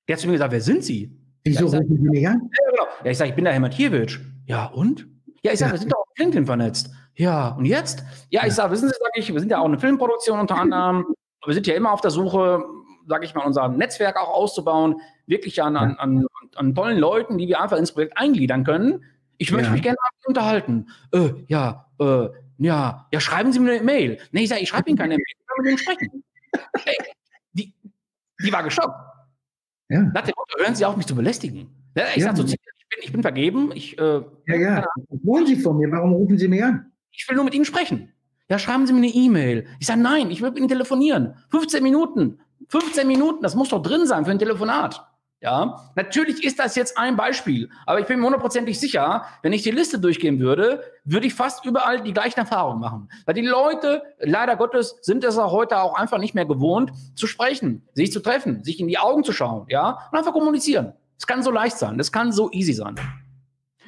Die hat zu mir gesagt, wer sind Sie? Wieso rufen Sie mich an? Ja, genau. Ja, ich sage, ich bin der Herr Mathiewicz. Ja, und? Ja, ich sage, ja. wir sind doch auf LinkedIn vernetzt. Ja, und jetzt? Ja, ich sage, wissen Sie, sage ich, wir sind ja auch eine Filmproduktion unter anderem. Wir sind ja immer auf der Suche sage ich mal, unser Netzwerk auch auszubauen, wirklich an, an, an, an tollen Leuten, die wir einfach ins Projekt eingliedern können. Ich möchte Ja. mich gerne unterhalten. Äh, ja, äh, ja, ja, schreiben Sie mir eine Mail. Nee, ich sage, ich schreibe Ihnen keine Mail, ich will mit Ihnen sprechen. Ey, die, die war geschockt. Ja, Nach dem Motto, hören Sie auf, mich zu belästigen. Ich Ja. sage so, ich bin, ich bin vergeben, ich, äh, ja, ja. Was wollen Sie von mir? Warum rufen Sie mich an? ich will nur mit Ihnen sprechen. Ja, schreiben Sie mir eine E-Mail. Ich sage, nein, ich will mit Ihnen telefonieren. 15 Minuten. 15 Minuten, das muss doch drin sein für ein Telefonat. Ja, natürlich ist das jetzt ein Beispiel, aber ich bin mir hundertprozentig sicher, wenn ich die Liste durchgehen würde, würde ich fast überall die gleichen Erfahrungen machen. Weil die Leute, leider Gottes, sind es auch heute auch einfach nicht mehr gewohnt, zu sprechen, sich zu treffen, sich in die Augen zu schauen, ja, und einfach kommunizieren. Es kann so leicht sein, das kann so easy sein.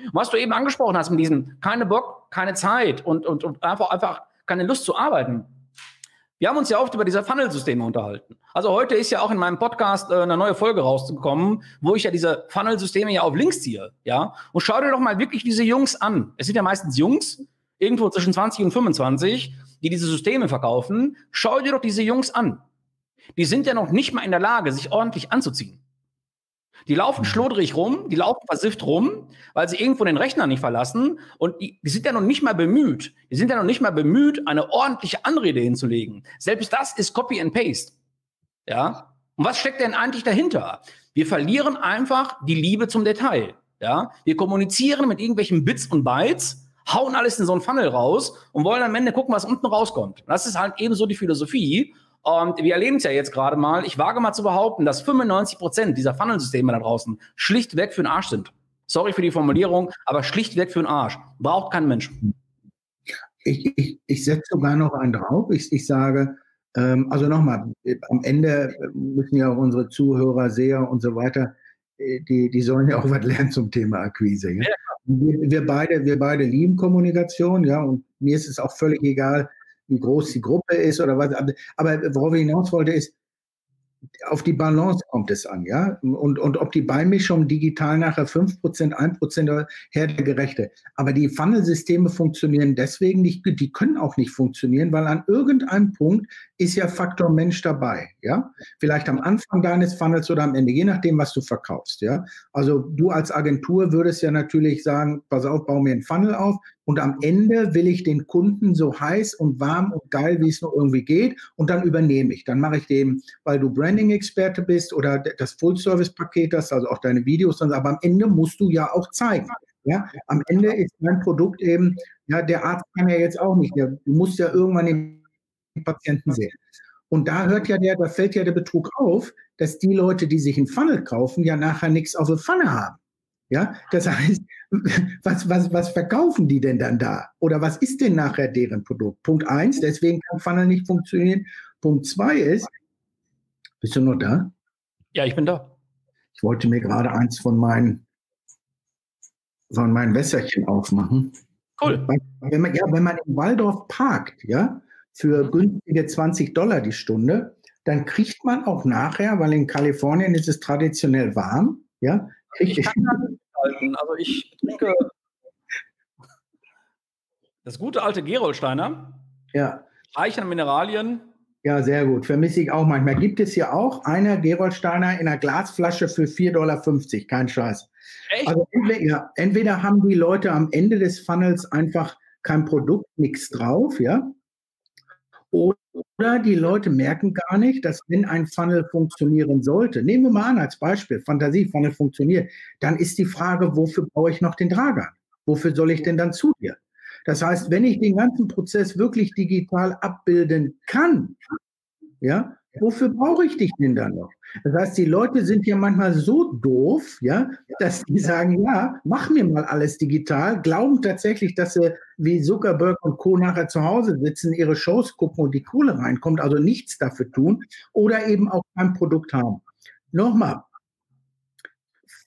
Und was du eben angesprochen hast mit diesem keine Bock, keine Zeit und, und, und einfach, einfach keine Lust zu arbeiten. Wir haben uns ja oft über diese Funnel-Systeme unterhalten. Also heute ist ja auch in meinem Podcast äh, eine neue Folge rausgekommen, wo ich ja diese Funnel-Systeme ja auf Links ziehe. Ja? Und schau dir doch mal wirklich diese Jungs an. Es sind ja meistens Jungs, irgendwo zwischen 20 und 25, die diese Systeme verkaufen. Schau dir doch diese Jungs an. Die sind ja noch nicht mal in der Lage, sich ordentlich anzuziehen. Die laufen schludrig rum, die laufen versifft rum, weil sie irgendwo den Rechner nicht verlassen und die, die sind ja noch nicht mal bemüht. Die sind ja noch nicht mal bemüht, eine ordentliche Anrede hinzulegen. Selbst das ist Copy and Paste. Ja? Und was steckt denn eigentlich dahinter? Wir verlieren einfach die Liebe zum Detail. Ja? Wir kommunizieren mit irgendwelchen Bits und Bytes, hauen alles in so einen Funnel raus und wollen am Ende gucken, was unten rauskommt. Das ist halt ebenso die Philosophie. Und wir erleben es ja jetzt gerade mal. Ich wage mal zu behaupten, dass 95 Prozent dieser Funnelsysteme da draußen schlichtweg für den Arsch sind. Sorry für die Formulierung, aber schlichtweg für den Arsch. Braucht kein Mensch. Ich, ich, ich setze sogar noch einen drauf. Ich, ich sage, ähm, also nochmal, am Ende müssen ja auch unsere Zuhörer, Seher und so weiter, äh, die, die sollen ja auch was lernen zum Thema Akquise. Ja? Ja, wir, wir, beide, wir beide lieben Kommunikation, ja, und mir ist es auch völlig egal, wie groß die Gruppe ist oder was. Aber, worauf ich hinaus wollte, ist, auf die Balance kommt es an, ja. Und, und ob die Beimischung digital nachher 5%, 1% her der Gerechte. Aber die Funnelsysteme funktionieren deswegen nicht, die können auch nicht funktionieren, weil an irgendeinem Punkt ist ja Faktor Mensch dabei, ja. Vielleicht am Anfang deines Funnels oder am Ende, je nachdem, was du verkaufst, ja. Also du als Agentur würdest ja natürlich sagen, pass auf, bau mir einen Funnel auf und am Ende will ich den Kunden so heiß und warm und geil, wie es nur irgendwie geht und dann übernehme ich. Dann mache ich dem, weil du Branding-Experte bist oder das Full-Service-Paket hast, also auch deine Videos, aber am Ende musst du ja auch zeigen. Ja, am Ende ist dein Produkt eben, ja, der Arzt kann ja jetzt auch nicht, der, du musst ja irgendwann den Patienten sehen. Und da hört ja der, da fällt ja der Betrug auf, dass die Leute, die sich einen Funnel kaufen, ja nachher nichts auf der Pfanne haben. Ja, das heißt, was, was, was verkaufen die denn dann da? Oder was ist denn nachher deren Produkt? Punkt eins, deswegen kann Funnel nicht funktionieren. Punkt zwei ist, bist du noch da? Ja, ich bin da. Ich wollte mir gerade eins von meinen, von meinen Wässerchen aufmachen. Cool. Wenn man, ja, wenn man in Waldorf parkt, ja, für Mhm. günstige 20 Dollar die Stunde, dann kriegt man auch nachher, weil in Kalifornien ist es traditionell warm, ja, kriegt Ich kann halten. Also ich trinke das gute alte Gerolsteiner, ja, reich an Mineralien. ja, sehr gut. Vermisse ich auch manchmal. Gibt es hier auch eine Gerolsteiner in einer Glasflasche für 4,50 Dollar, kein Scheiß. Echt? Also entweder, ja, entweder haben die Leute am Ende des Funnels einfach kein Produkt, nichts drauf, ja. Oder die Leute merken gar nicht, dass wenn ein Funnel funktionieren sollte, nehmen wir mal an als Beispiel, Fantasie-Funnel funktioniert, dann ist die Frage, wofür brauche ich noch den Drager? Wofür soll ich denn dann zu dir? Das heißt, wenn ich den ganzen Prozess wirklich digital abbilden kann, ja, wofür brauche ich dich denn dann noch? Das heißt, die Leute sind ja manchmal so doof, ja, dass die sagen, ja, mach mir mal alles digital, glauben tatsächlich, dass sie wie Zuckerberg und Co. nachher zu Hause sitzen, ihre Shows gucken und die Kohle reinkommt, also nichts dafür tun oder eben auch kein Produkt haben. Nochmal,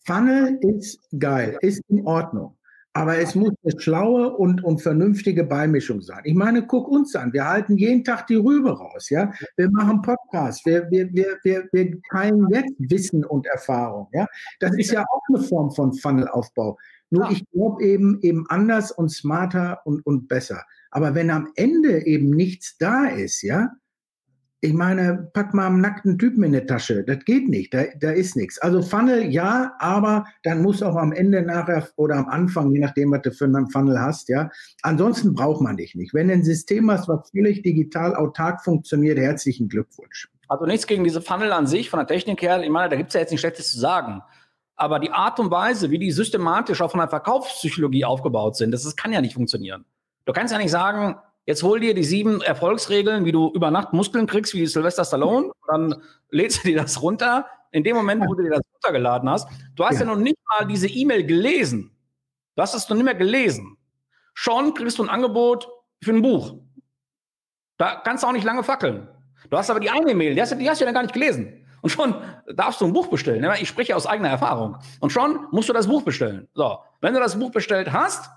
Funnel ist geil, ist in Ordnung. Aber es muss eine schlaue und, und vernünftige Beimischung sein. Ich meine, guck uns an. Wir halten jeden Tag die Rübe raus. Ja? Wir machen Podcasts. Wir, wir, wir, wir, wir teilen jetzt Wissen und Erfahrung. Ja? Das ist ja auch eine Form von Funnelaufbau. Nur Ja. ich glaube eben, eben anders und smarter und, und besser. Aber wenn am Ende eben nichts da ist, ja, Ich meine, pack mal einen nackten Typen in die Tasche. Das geht nicht. Da, da ist nichts. Also Funnel ja, aber dann muss auch am Ende nachher oder am Anfang, je nachdem, was du für einen Funnel hast, ja. Ansonsten braucht man dich nicht. Wenn du ein System hast, was völlig digital autark funktioniert, herzlichen Glückwunsch. Also nichts gegen diese Funnel an sich von der Technik her. Ich meine, da gibt es ja jetzt nichts Schlechtes zu sagen. Aber die Art und Weise, wie die systematisch auch von der Verkaufspsychologie aufgebaut sind, das, das kann ja nicht funktionieren. Du kannst ja nicht sagen, Jetzt hol dir die sieben Erfolgsregeln, wie du über Nacht Muskeln kriegst, wie Sylvester Stallone. Dann lädst du dir das runter. In dem Moment, wo du dir das runtergeladen hast, du hast ja, ja noch nicht mal diese E-Mail gelesen. Du hast es noch nicht mehr gelesen. Schon kriegst du ein Angebot für ein Buch. Da kannst du auch nicht lange fackeln. Du hast aber die eine Mail, die hast, die hast du ja gar nicht gelesen. Und schon darfst du ein Buch bestellen. Ich spreche aus eigener Erfahrung. Und schon musst du das Buch bestellen. So, wenn du das Buch bestellt hast,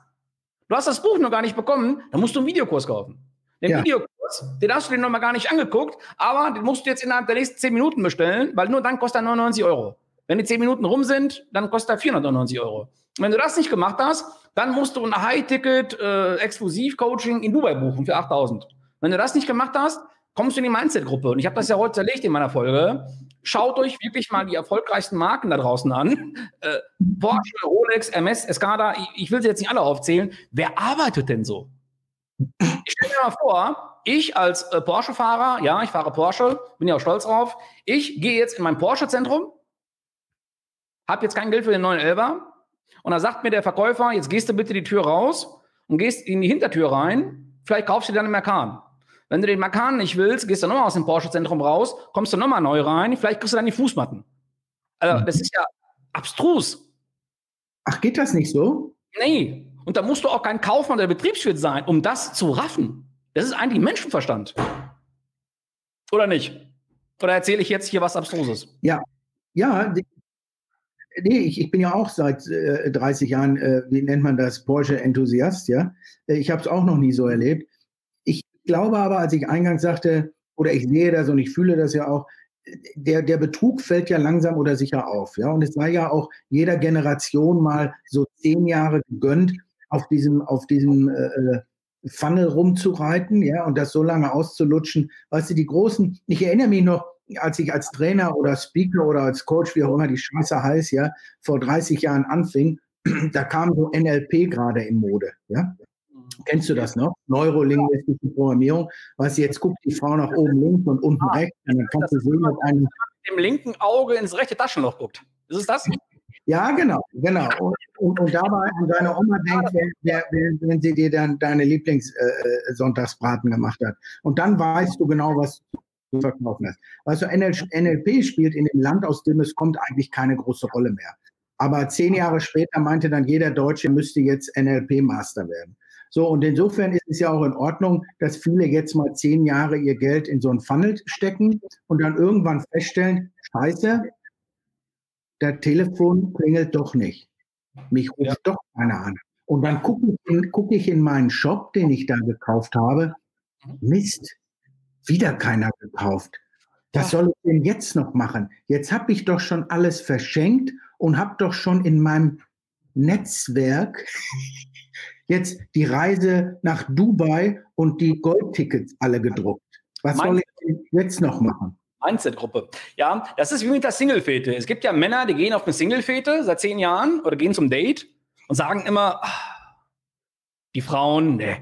Du hast das Buch noch gar nicht bekommen, dann musst du einen Videokurs kaufen. Den ja. Videokurs, den hast du dir noch mal gar nicht angeguckt, aber den musst du jetzt innerhalb der nächsten 10 Minuten bestellen, weil nur dann kostet er 99 Euro. Wenn die 10 Minuten rum sind, dann kostet er 499 Euro. Und wenn du das nicht gemacht hast, dann musst du ein High-Ticket äh, Exklusiv-Coaching in Dubai buchen für 8000. Wenn du das nicht gemacht hast, kommst du in die Mindset-Gruppe. Und ich habe das ja heute zerlegt in meiner Folge. Schaut euch wirklich mal die erfolgreichsten Marken da draußen an. Äh, Porsche, Rolex, MS, Escada, ich, ich, will sie jetzt nicht alle aufzählen. Wer arbeitet denn so? Ich stelle mir mal vor, ich als äh, Porsche-Fahrer, ja, ich fahre Porsche, bin ja auch stolz drauf, ich gehe jetzt in mein Porsche-Zentrum, habe jetzt kein Geld für den neuen Elber und da sagt mir der Verkäufer, jetzt gehst du bitte die Tür raus und gehst in die Hintertür rein, vielleicht kaufst du dir dann einen Merkan. Wenn du den Makan nicht willst, gehst du nochmal aus dem Porsche-Zentrum raus, kommst du nochmal neu rein, vielleicht kriegst du dann die Fußmatten. Also, das ist ja abstrus. Ach, geht das nicht so? Nee. Und da musst du auch kein Kaufmann oder Betriebswirt sein, um das zu raffen. Das ist eigentlich Menschenverstand. Oder nicht? Oder erzähle ich jetzt hier was Abstruses? Ja, ja. Nee, ich, ich bin ja auch seit äh, 30 Jahren, äh, wie nennt man das, Porsche-Enthusiast, ja. Äh, ich habe es auch noch nie so erlebt glaube aber, als ich eingangs sagte, oder ich sehe das und ich fühle das ja auch, der, der Betrug fällt ja langsam oder sicher auf. Ja? Und es sei ja auch jeder Generation mal so zehn Jahre gegönnt, auf diesem, auf diesem äh, Funnel rumzureiten, ja, und das so lange auszulutschen. Weißt du, die großen, ich erinnere mich noch, als ich als Trainer oder Speaker oder als Coach, wie auch immer die Scheiße heißt, ja, vor 30 Jahren anfing, da kam so NLP gerade in Mode, ja. Kennst du das noch? Neurolinguistische Programmierung. Weißt du, jetzt guckt die Frau nach oben links und unten ah, rechts und dann kannst du sehen, ob einem. Mit dem linken Auge ins rechte Taschenloch guckt. Ist es das? Ja, genau, genau. Und, und, und dabei an deine Oma denkt, wenn, wenn, wenn sie dir dann deine Lieblingssonntagsbraten äh, gemacht hat. Und dann weißt du genau, was du verkaufen hast. Weißt du, NLP spielt in dem Land, aus dem es kommt, eigentlich keine große Rolle mehr. Aber zehn Jahre später meinte dann jeder Deutsche, müsste jetzt NLP-Master werden. So, und insofern ist es ja auch in Ordnung, dass viele jetzt mal zehn Jahre ihr Geld in so ein Funnel stecken und dann irgendwann feststellen, scheiße, der Telefon klingelt doch nicht. Mich ruft ja. doch keiner an. Und dann gucke ich, guck ich in meinen Shop, den ich da gekauft habe. Mist, wieder keiner gekauft. Was soll ich denn jetzt noch machen? Jetzt habe ich doch schon alles verschenkt und habe doch schon in meinem Netzwerk jetzt die Reise nach Dubai und die Goldtickets alle gedruckt. Was soll ich jetzt noch machen? Mindset-Gruppe. Ja, das ist wie mit der Single-Fete. Es gibt ja Männer, die gehen auf eine Single-Fete seit zehn Jahren oder gehen zum Date und sagen immer, ach, die Frauen, ne,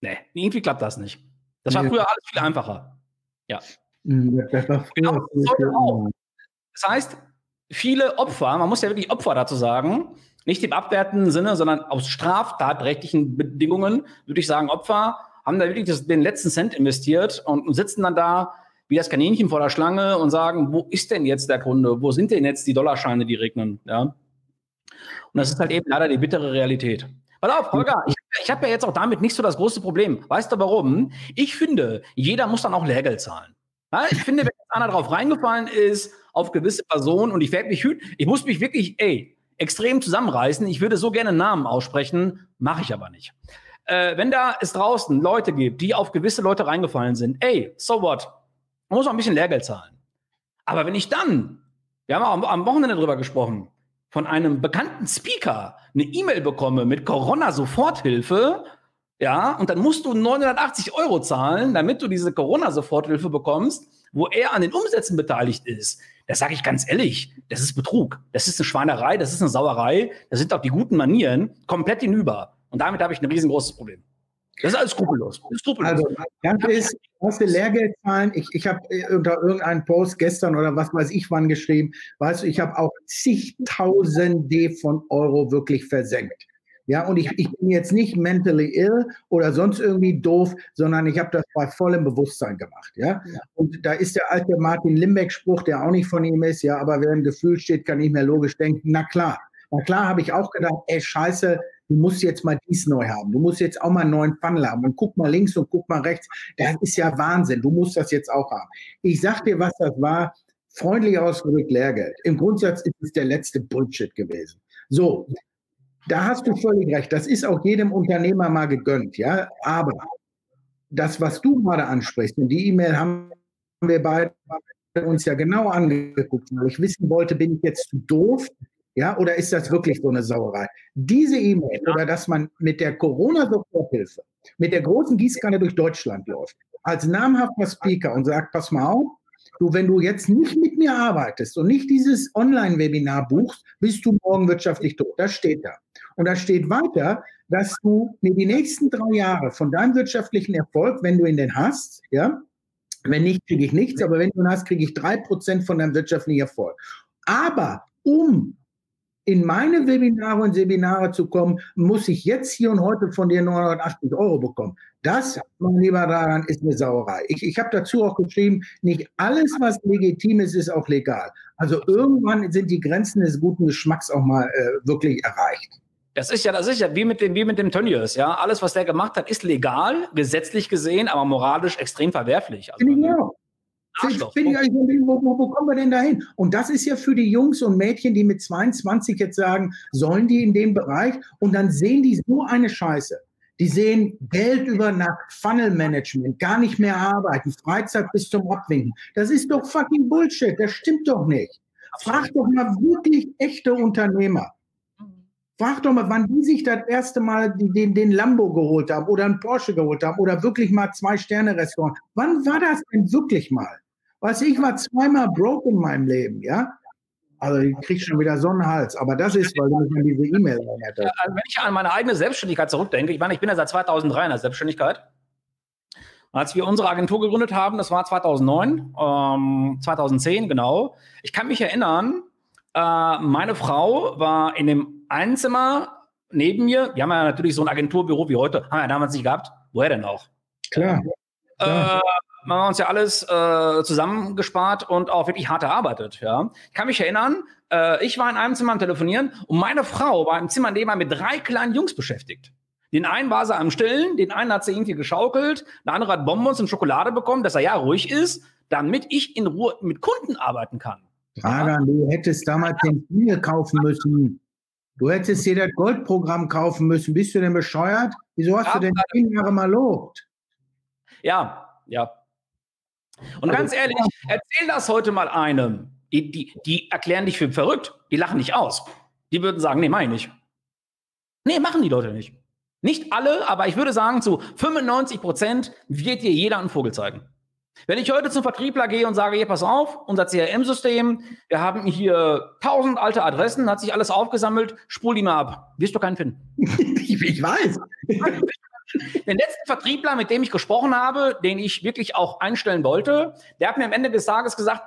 ne, irgendwie klappt das nicht. Das war früher alles viel einfacher. Ja. Hm, das war genau, das, das heißt, viele Opfer, man muss ja wirklich Opfer dazu sagen, nicht im abwertenden Sinne, sondern aus straftatrechtlichen Bedingungen, würde ich sagen, Opfer haben da wirklich das, den letzten Cent investiert und, und sitzen dann da wie das Kaninchen vor der Schlange und sagen, wo ist denn jetzt der Kunde? Wo sind denn jetzt die Dollarscheine, die regnen? Ja. Und das ist halt eben leider die bittere Realität. Pass auf, Holger, ich, ich habe ja jetzt auch damit nicht so das große Problem. Weißt du warum? Ich finde, jeder muss dann auch Lehrgeld zahlen. Ja, ich finde, wenn einer drauf reingefallen ist, auf gewisse Personen und ich werde mich hüten, ich muss mich wirklich, ey, extrem zusammenreißen. Ich würde so gerne Namen aussprechen, mache ich aber nicht. Äh, wenn da es draußen Leute gibt, die auf gewisse Leute reingefallen sind, ey, so what? Man muss auch ein bisschen Lehrgeld zahlen. Aber wenn ich dann, wir haben auch am Wochenende drüber gesprochen, von einem bekannten Speaker eine E-Mail bekomme mit Corona-Soforthilfe, Ja, und dann musst du 980 Euro zahlen, damit du diese Corona-Soforthilfe bekommst, wo er an den Umsätzen beteiligt ist. Das sage ich ganz ehrlich, das ist Betrug. Das ist eine Schweinerei, das ist eine Sauerei, das sind auch die guten Manieren komplett hinüber. Und damit habe ich ein riesengroßes Problem. Das ist alles skrupellos. skrupellos. Also, das ist, hast du Lehrgeld zahlen? Ich, ich habe äh, unter irgendeinem Post gestern oder was weiß ich wann geschrieben, weißt du, ich habe auch zigtausende von Euro wirklich versenkt. Ja, und ich, ich bin jetzt nicht mentally ill oder sonst irgendwie doof, sondern ich habe das bei vollem Bewusstsein gemacht. Ja? ja? Und da ist der alte Martin Limbeck-Spruch, der auch nicht von ihm ist, ja, aber wer im Gefühl steht, kann nicht mehr logisch denken. Na klar. Na klar habe ich auch gedacht, ey, scheiße, du musst jetzt mal dies neu haben. Du musst jetzt auch mal einen neuen Funnel haben. Und guck mal links und guck mal rechts. Das ist ja Wahnsinn. Du musst das jetzt auch haben. Ich sag dir, was das war. Freundlich ausgedrückt Lehrgeld. Im Grundsatz ist es der letzte Bullshit gewesen. So, da hast du völlig recht. Das ist auch jedem Unternehmer mal gegönnt, ja. Aber das, was du gerade ansprichst, und die E-Mail haben wir beide uns ja genau angeguckt, weil ich wissen wollte, bin ich jetzt zu doof, ja, oder ist das wirklich so eine Sauerei? Diese E-Mail oder dass man mit der Corona-Soforthilfe, mit der großen Gießkanne durch Deutschland läuft, als namhafter Speaker und sagt, pass mal auf, du, wenn du jetzt nicht mit mir arbeitest und nicht dieses Online-Webinar buchst, bist du morgen wirtschaftlich tot. Das steht da. Und da steht weiter, dass du die nächsten drei Jahre von deinem wirtschaftlichen Erfolg, wenn du ihn denn hast, ja, wenn nicht, kriege ich nichts, aber wenn du ihn hast, kriege ich drei Prozent von deinem wirtschaftlichen Erfolg. Aber um in meine Webinare und Seminare zu kommen, muss ich jetzt hier und heute von dir 980 Euro bekommen. Das, mein lieber Daran, ist eine Sauerei. Ich, ich habe dazu auch geschrieben, nicht alles, was legitim ist, ist auch legal. Also irgendwann sind die Grenzen des guten Geschmacks auch mal äh, wirklich erreicht. Das ist ja, das ist ja wie mit dem, wie mit dem Tönnies, ja. Alles, was der gemacht hat, ist legal, gesetzlich gesehen, aber moralisch extrem verwerflich. Also, genau. Bin ich, wo, wo, wo kommen wir denn dahin? Und das ist ja für die Jungs und Mädchen, die mit 22 jetzt sagen, sollen die in dem Bereich? Und dann sehen die so eine Scheiße. Die sehen Geld über Nacht, Funnel Management, gar nicht mehr arbeiten, Freizeit bis zum Abwinken. Das ist doch fucking Bullshit. Das stimmt doch nicht. Frag doch mal wirklich echte Unternehmer. Frag doch mal, wann die sich das erste Mal den, den Lambo geholt haben oder einen Porsche geholt haben oder wirklich mal zwei Sterne Restaurant. Wann war das denn wirklich mal? Weißt du, ich war zweimal broke in meinem Leben, ja? Also ich kriege schon wieder Sonnenhals, aber das ist, weil du mich an diese E-Mail erinnert hast. Also wenn ich an meine eigene Selbstständigkeit zurückdenke, ich meine, ich bin ja seit 2003 in der Selbstständigkeit. Als wir unsere Agentur gegründet haben, das war 2009, ähm, 2010 genau. Ich kann mich erinnern, äh, meine Frau war in dem Einzimmer neben mir. Wir haben ja natürlich so ein Agenturbüro wie heute, haben wir ja damals nicht gehabt. Woher denn auch? Klar. Klar. Äh, haben wir uns ja alles äh, zusammengespart und auch wirklich hart erarbeitet. Ja. Ich kann mich erinnern, äh, ich war in einem Zimmer am Telefonieren und meine Frau war im Zimmer nebenan mit drei kleinen Jungs beschäftigt. Den einen war sie am Stillen, den einen hat sie irgendwie geschaukelt, der andere hat Bonbons und Schokolade bekommen, dass er ja ruhig ist, damit ich in Ruhe mit Kunden arbeiten kann. Dragan, du hättest damals den Spiegel kaufen müssen. Du hättest dir das Goldprogramm kaufen müssen. Bist du denn bescheuert? Wieso hast ja, du denn zehn Jahre mal lobt? Ja, ja. Und also, ganz ehrlich, erzähl das heute mal einem. Die, die, die erklären dich für verrückt. Die lachen nicht aus. Die würden sagen, nee, meine ich nicht. Nee, machen die Leute nicht. Nicht alle, aber ich würde sagen, zu 95 Prozent wird dir jeder einen Vogel zeigen. Wenn ich heute zum Vertriebler gehe und sage, hier, pass auf, unser CRM-System, wir haben hier tausend alte Adressen, hat sich alles aufgesammelt, spul die mal ab. Wirst du keinen finden. ich, *laughs* ich weiß. Den letzten Vertriebler, mit dem ich gesprochen habe, den ich wirklich auch einstellen wollte, der hat mir am Ende des Tages gesagt,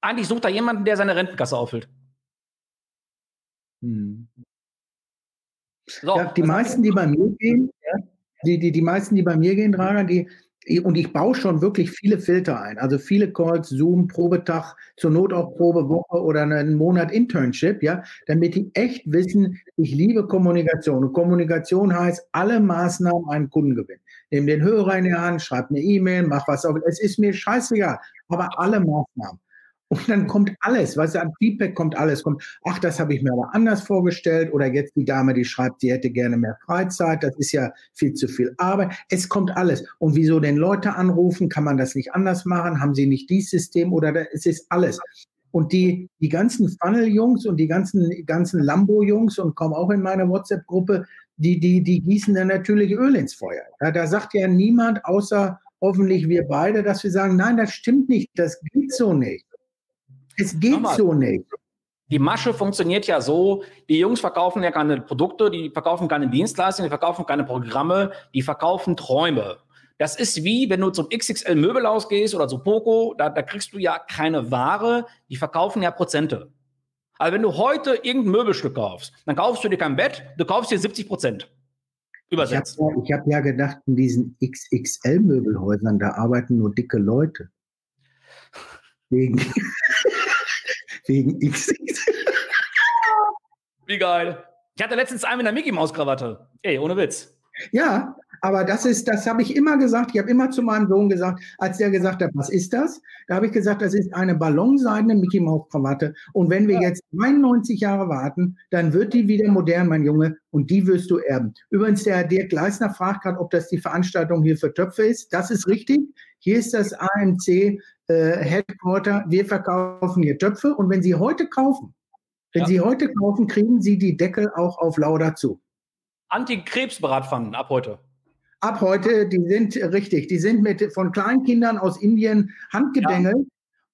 eigentlich sucht er jemanden, der seine Rentenkasse auffüllt. Hm. So, ja, die meisten, die bei mir gehen, ja, die, die, die meisten, die bei mir gehen, Dragan, die, und ich baue schon wirklich viele Filter ein. Also viele Calls, Zoom, Probetag, zur Not auch Probewoche oder einen Monat Internship, ja, damit die echt wissen, ich liebe Kommunikation. Und Kommunikation heißt, alle Maßnahmen einen Kunden gewinnen. Nimm den Hörer in die Hand, schreib eine E-Mail, mach was auch. Es ist mir scheißegal, aber alle Maßnahmen. Und dann kommt alles, du, an Feedback kommt alles. Kommt, ach, das habe ich mir aber anders vorgestellt. Oder jetzt die Dame, die schreibt, sie hätte gerne mehr Freizeit. Das ist ja viel zu viel Arbeit. Es kommt alles. Und wieso denn Leute anrufen? Kann man das nicht anders machen? Haben sie nicht dieses System? Oder es ist alles. Und die, die ganzen Funnel-Jungs und die ganzen, ganzen Lambo-Jungs und kommen auch in meine WhatsApp-Gruppe, die, die, die gießen dann natürlich Öl ins Feuer. Ja, da sagt ja niemand, außer hoffentlich wir beide, dass wir sagen, nein, das stimmt nicht, das geht so nicht. Es geht Nochmal. so nicht. Die Masche funktioniert ja so, die Jungs verkaufen ja keine Produkte, die verkaufen keine Dienstleistungen, die verkaufen keine Programme, die verkaufen Träume. Das ist wie, wenn du zum XXL Möbelhaus gehst oder zu Poco, da, da kriegst du ja keine Ware, die verkaufen ja Prozente. Also wenn du heute irgendein Möbelstück kaufst, dann kaufst du dir kein Bett, du kaufst dir 70 Prozent. Ich habe Übersetzt. ja, ich hab ja gedacht, in diesen XXL-Möbelhäusern, da arbeiten nur dicke Leute. Wegen, *laughs* wegen XXL. Wie geil. Ich hatte letztens einen mit einer Mickey Maus Krawatte. Ey, ohne Witz. Ja, aber das ist, das habe ich immer gesagt. Ich habe immer zu meinem Sohn gesagt, als der gesagt hat, was ist das? Da habe ich gesagt, das ist eine ballonseidene Mickey Maus Krawatte. Und wenn wir jetzt 91 Jahre warten, dann wird die wieder modern, mein Junge, und die wirst du erben. Übrigens, der Dirk Gleisner fragt gerade, ob das die Veranstaltung hier für Töpfe ist. Das ist richtig. Hier ist das AMC äh, Headquarter. Wir verkaufen hier Töpfe. Und wenn Sie heute kaufen, wenn Ja. Sie heute kaufen, kriegen Sie die Deckel auch auf lau dazu. Anti-Krebs-Bratpfannen ab heute. Ab heute, die sind äh, richtig, die sind mit von Kleinkindern aus Indien handgedengelt. und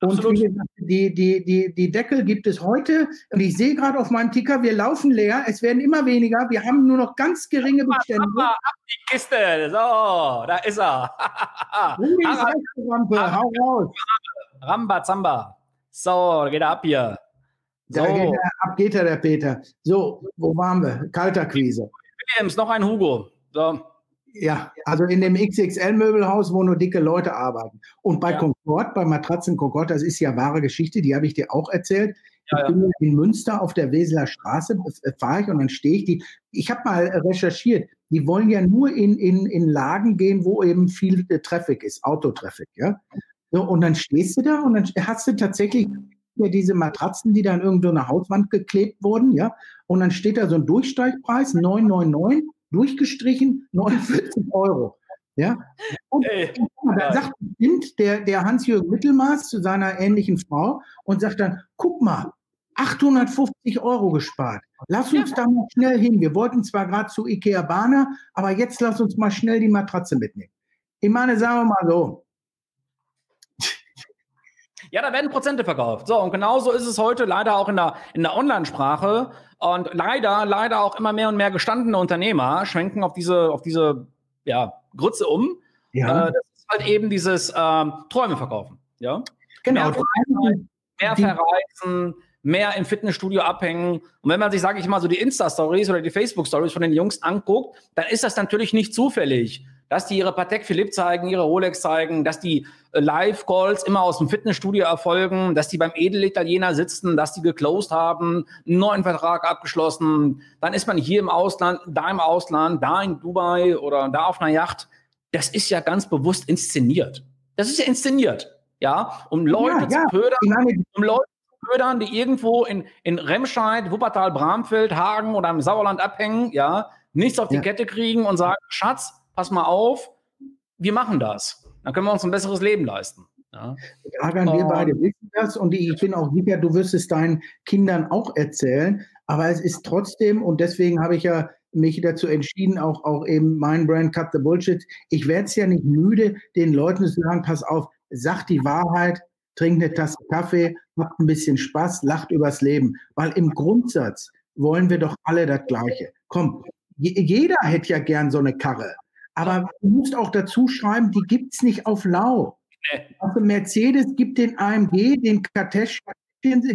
absolut. gesagt, die, die, die, die Deckel gibt es heute. Und ich sehe gerade auf meinem Ticker, wir laufen leer. Es werden immer weniger. Wir haben nur noch ganz geringe Bestände. Mama, ab die Kiste. So, da ist er. *laughs* Restaurante, hau raus. Rambazamba. So, geht er ab hier. So, Da geht er, ab geht er, der Peter. So, wo waren wir? Kalterquise. Williams, noch ein Hugo. So, Ja, also in dem XXL-Möbelhaus, wo nur dicke Leute arbeiten. Und bei Ja. Concord, bei Matratzen Concord, das ist ja wahre Geschichte, die habe ich dir auch erzählt. Ja, ich bin in Münster auf der Weseler Straße, äh, fahre ich und dann stehe ich die. Ich habe mal recherchiert, die wollen ja nur in, in, in Lagen gehen, wo eben viel äh, Traffic ist, Autotraffic, ja. So, und dann stehst du da und dann hast du tatsächlich ja diese Matratzen, die dann irgendwo an der Hauswand geklebt wurden, ja. Und dann steht da so ein Durchsteigpreis, 999, durchgestrichen, *laughs* 49 Euro. Ja. Und ey, dann Ja. sagt der, der Hans-Jürgen Mittelmaß zu seiner ähnlichen Frau und sagt dann, guck mal, 850 Euro gespart. Lass uns da mal schnell hin. Wir wollten zwar gerade zu Ikea Bana, aber jetzt lass uns mal schnell die Matratze mitnehmen. Ich meine, sagen wir mal so, Ja, da werden Prozente verkauft. So, und genauso ist es heute leider auch in der, in der Online-Sprache. Und leider, leider auch immer mehr und mehr gestandene Unternehmer schwenken auf diese, auf diese ja, Grütze um. ja, Äh, das ist halt eben dieses ähm, Träume verkaufen. Ja? genau. mehr Mehr Die- verreisen, mehr im Fitnessstudio abhängen. Und wenn man sich, sage ich mal, so die Insta-Stories oder die Facebook-Stories von den Jungs anguckt, dann ist das natürlich nicht zufällig, dass die ihre Patek Philippe zeigen, ihre Rolex zeigen, dass die äh, Live-Calls immer aus dem Fitnessstudio erfolgen, dass die beim Edelitaliener sitzen, dass die geclosed haben, einen neuen Vertrag abgeschlossen. Dann ist man hier im Ausland, da im Ausland, da in Dubai oder da auf einer Yacht. Das ist ja ganz bewusst inszeniert. Das ist ja inszeniert. Ja, um Leute Ja, zu meine, um Leute zu ködern, die irgendwo in, in Remscheid, Wuppertal, Bramfeld, Hagen oder im Sauerland abhängen, ja, nichts auf die Ja. Kette kriegen und sagen, Schatz, pass mal auf, wir machen das. Dann können wir uns ein besseres Leben leisten. Ja. Dragan, wir beide wissen das und ich bin auch sicher, du wirst es deinen Kindern auch erzählen. Aber es ist trotzdem, und deswegen habe ich ja mich dazu entschieden, auch, auch eben mein Brand Cut the Bullshit. Ich werde es ja nicht müde, den Leuten zu sagen, pass auf, sag die Wahrheit, trink eine Tasse Kaffee, macht ein bisschen Spaß, lacht übers Leben. Weil im Grundsatz wollen wir doch alle das Gleiche. Komm, je- jeder hätte ja gern so eine Karre. Aber du musst auch dazu schreiben, die gibt's nicht auf Lau. Also Mercedes gibt den AMG, den Kardashian,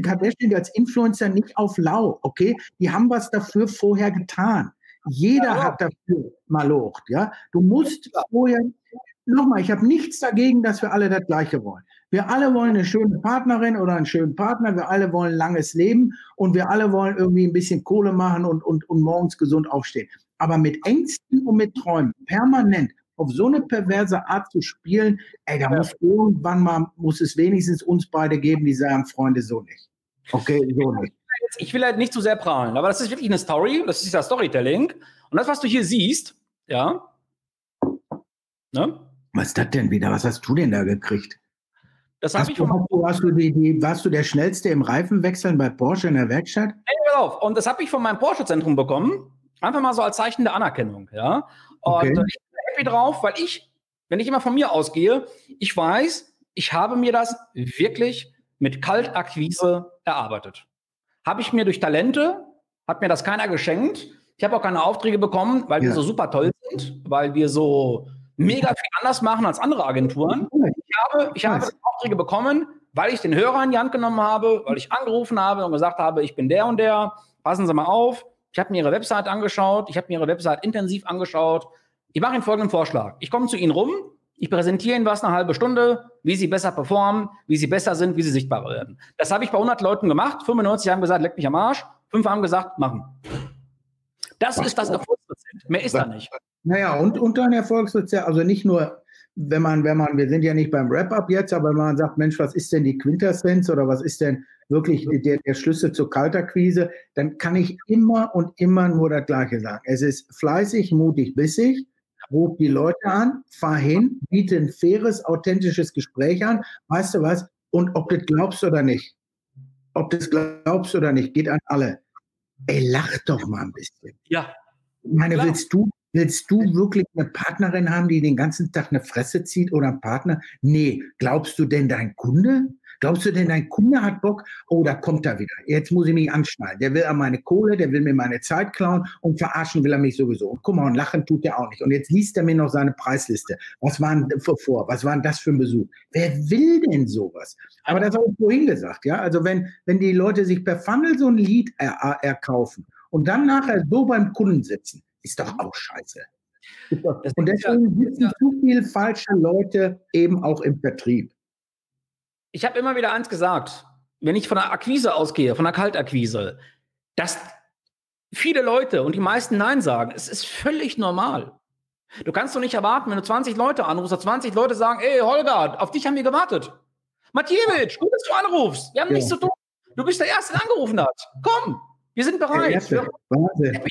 Kardashian als Influencer nicht auf Lau, okay? Die haben was dafür vorher getan. Jeder Ja. hat dafür malocht, ja? Du musst vorher, nochmal, ich habe nichts dagegen, dass wir alle das Gleiche wollen. Wir alle wollen eine schöne Partnerin oder einen schönen Partner, wir alle wollen langes Leben und wir alle wollen irgendwie ein bisschen Kohle machen und, und, und morgens gesund aufstehen. Aber mit Ängsten und mit Träumen permanent auf so eine perverse Art zu spielen, ey, da muss irgendwann mal, muss es wenigstens uns beide geben, die sagen, Freunde, so nicht. Okay, so nicht. Jetzt, ich will halt nicht zu sehr prahlen, aber das ist wirklich eine Story, das ist ja Storytelling. Und das, was du hier siehst, ja, ne? Was ist das denn wieder? Was hast du denn da gekriegt? Das habe Hast ich du, hast du, hast du die, die, warst du der Schnellste im Reifenwechseln bei Porsche in der Werkstatt? Hey, pass auf. Und das habe ich von meinem Porsche-Zentrum bekommen. Einfach mal so als Zeichen der Anerkennung. Ja? Und Okay. ich bin happy drauf, weil ich, wenn ich immer von mir ausgehe, ich weiß, ich habe mir das wirklich mit Kaltakquise erarbeitet. Habe ich mir durch Talente, hat mir das keiner geschenkt. Ich habe auch keine Aufträge bekommen, weil wir Ja. so super toll sind, weil wir so mega viel anders machen als andere Agenturen. Ich habe, ich habe. Aufträge bekommen, weil ich den Hörer in die Hand genommen habe, weil ich angerufen habe und gesagt habe, ich bin der und der, passen Sie mal auf. Ich habe mir Ihre Website angeschaut, ich habe mir Ihre Website intensiv angeschaut. Ich mache Ihnen folgenden Vorschlag. Ich komme zu Ihnen rum, ich präsentiere Ihnen was eine halbe Stunde, wie Sie besser performen, wie Sie besser sind, wie Sie sichtbar werden. Das habe ich bei 100 Leuten gemacht. 95 haben gesagt, leck mich am Arsch. Fünf haben gesagt, machen. Das ist das Erfolgsrezept. Mehr ist da nicht. Naja, und, und ein Erfolgsrezept, also nicht nur, wenn man, wenn man, wir sind ja nicht beim Wrap-up jetzt, aber wenn man sagt, Mensch, was ist denn die Quintessenz oder was ist denn wirklich der, der Schlüssel zur Kalterquise, dann kann ich immer und immer nur das Gleiche sagen. Es ist fleißig, mutig, bissig, ruf die Leute an, fahr hin, biete ein faires, authentisches Gespräch an, weißt du was, und ob du das glaubst oder nicht, ob du das glaubst oder nicht, geht an alle. Ey, lach doch mal ein bisschen. Ja, Ich meine, Klar. willst du, willst du wirklich eine Partnerin haben, die den ganzen Tag eine Fresse zieht oder einen Partner? Nee. Glaubst du denn dein Kunde? Glaubst du denn dein Kunde hat Bock? Oh, da kommt er wieder. Jetzt muss ich mich anschnallen. Der will an meine Kohle, der will mir meine Zeit klauen und verarschen will er mich sowieso. Und guck mal, und lachen tut er auch nicht. Und jetzt liest er mir noch seine Preisliste. Was war denn vor? Was war denn das für ein Besuch? Wer will denn sowas? Aber das habe ich vorhin gesagt, ja. Also wenn, wenn die Leute sich per Funnel so ein Lied er, er, erkaufen und dann nachher so beim Kunden sitzen, ist doch auch scheiße. Und deswegen sitzen zu viele falsche Leute eben auch im Vertrieb. ich habe immer wieder eins gesagt, wenn ich von der Akquise ausgehe, von der Kaltakquise, dass viele Leute und die meisten Nein sagen, es ist völlig normal. Du kannst doch nicht erwarten, wenn du 20 Leute anrufst, dass 20 Leute sagen, ey Holger, auf dich haben wir gewartet. Matjewitsch, gut, dass du anrufst. Wir haben Ja. nichts zu tun. Du bist der Erste, der angerufen hat. Komm, wir sind bereit. Erste. Wir, Wahnsinn.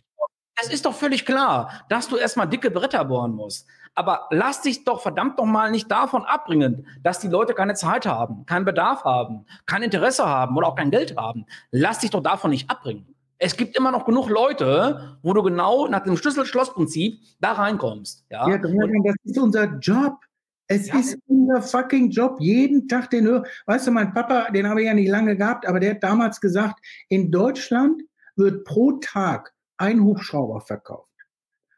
Es ist doch völlig klar, dass du erstmal dicke Bretter bohren musst. Aber lass dich doch verdammt noch mal nicht davon abbringen, dass die Leute keine Zeit haben, keinen Bedarf haben, kein Interesse haben oder auch kein Geld haben. Lass dich doch davon nicht abbringen. Es gibt immer noch genug Leute, wo du genau nach dem Schlüssel-Schloss-Prinzip da reinkommst. Ja? Ja, Dragan, das ist unser Job. Es Ja. ist unser fucking Job. Jeden Tag den Hör. Weißt du, mein Papa, den habe ich ja nicht lange gehabt, aber der hat damals gesagt, in Deutschland wird pro Tag ein Hubschrauber verkauft.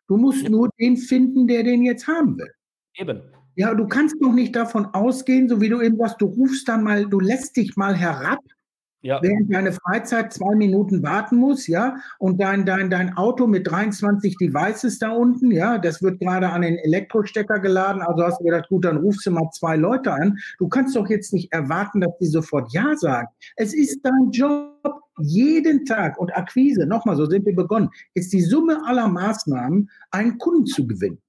Du musst nur den finden, der den jetzt haben will. Eben. Ja, du kannst doch nicht davon ausgehen, so wie du eben sagst, du rufst dann mal, du lässt dich mal herab, Ja. während deine Freizeit zwei Minuten warten muss, ja, und dein, dein, dein Auto mit 23 Devices da unten, ja, das wird gerade an den Elektrostecker geladen, also hast du gedacht, gut, dann rufst du mal zwei Leute an. Du kannst doch jetzt nicht erwarten, dass die sofort Ja sagen. Es ist dein Job, jeden Tag und Akquise, nochmal, so sind wir begonnen, ist die Summe aller Maßnahmen, einen Kunden zu gewinnen.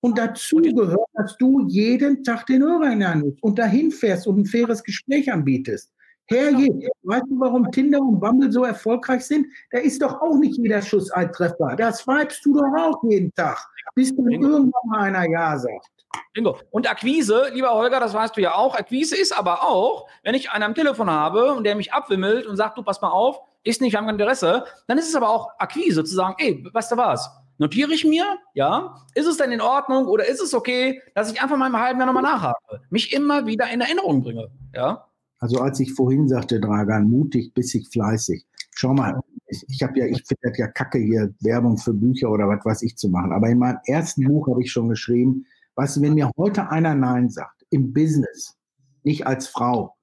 Und dazu gehört, dass du jeden Tag den Hörer in der Hand und dahin fährst und ein faires Gespräch anbietest. Herrje, weißt du, warum Tinder und Bumble so erfolgreich sind? Da ist doch auch nicht jeder Schuss ein Treffer. Das swipest du doch auch jeden Tag, bis dann Bingo. irgendwann mal einer Ja sagt. Bingo. Und Akquise, lieber Holger, das weißt du ja auch. Akquise ist aber auch, wenn ich einen am Telefon habe und der mich abwimmelt und sagt, du pass mal auf, ist nicht, wir haben kein Interesse, dann ist es aber auch Akquise zu sagen, ey, weißt du was? Notiere ich mir, ja? Ist es denn in Ordnung oder ist es okay, dass ich einfach mal im halben Jahr nochmal nachhake? Mich immer wieder in Erinnerung bringe, ja? Also als ich vorhin sagte, Dragan, mutig, bissig, fleißig. Schau mal, ich, ich habe ja, ich finde ja kacke hier, Werbung für Bücher oder was weiß ich zu machen. Aber in meinem ersten Buch habe ich schon geschrieben, weißt du, wenn mir heute einer Nein sagt, im Business, nicht als Frau,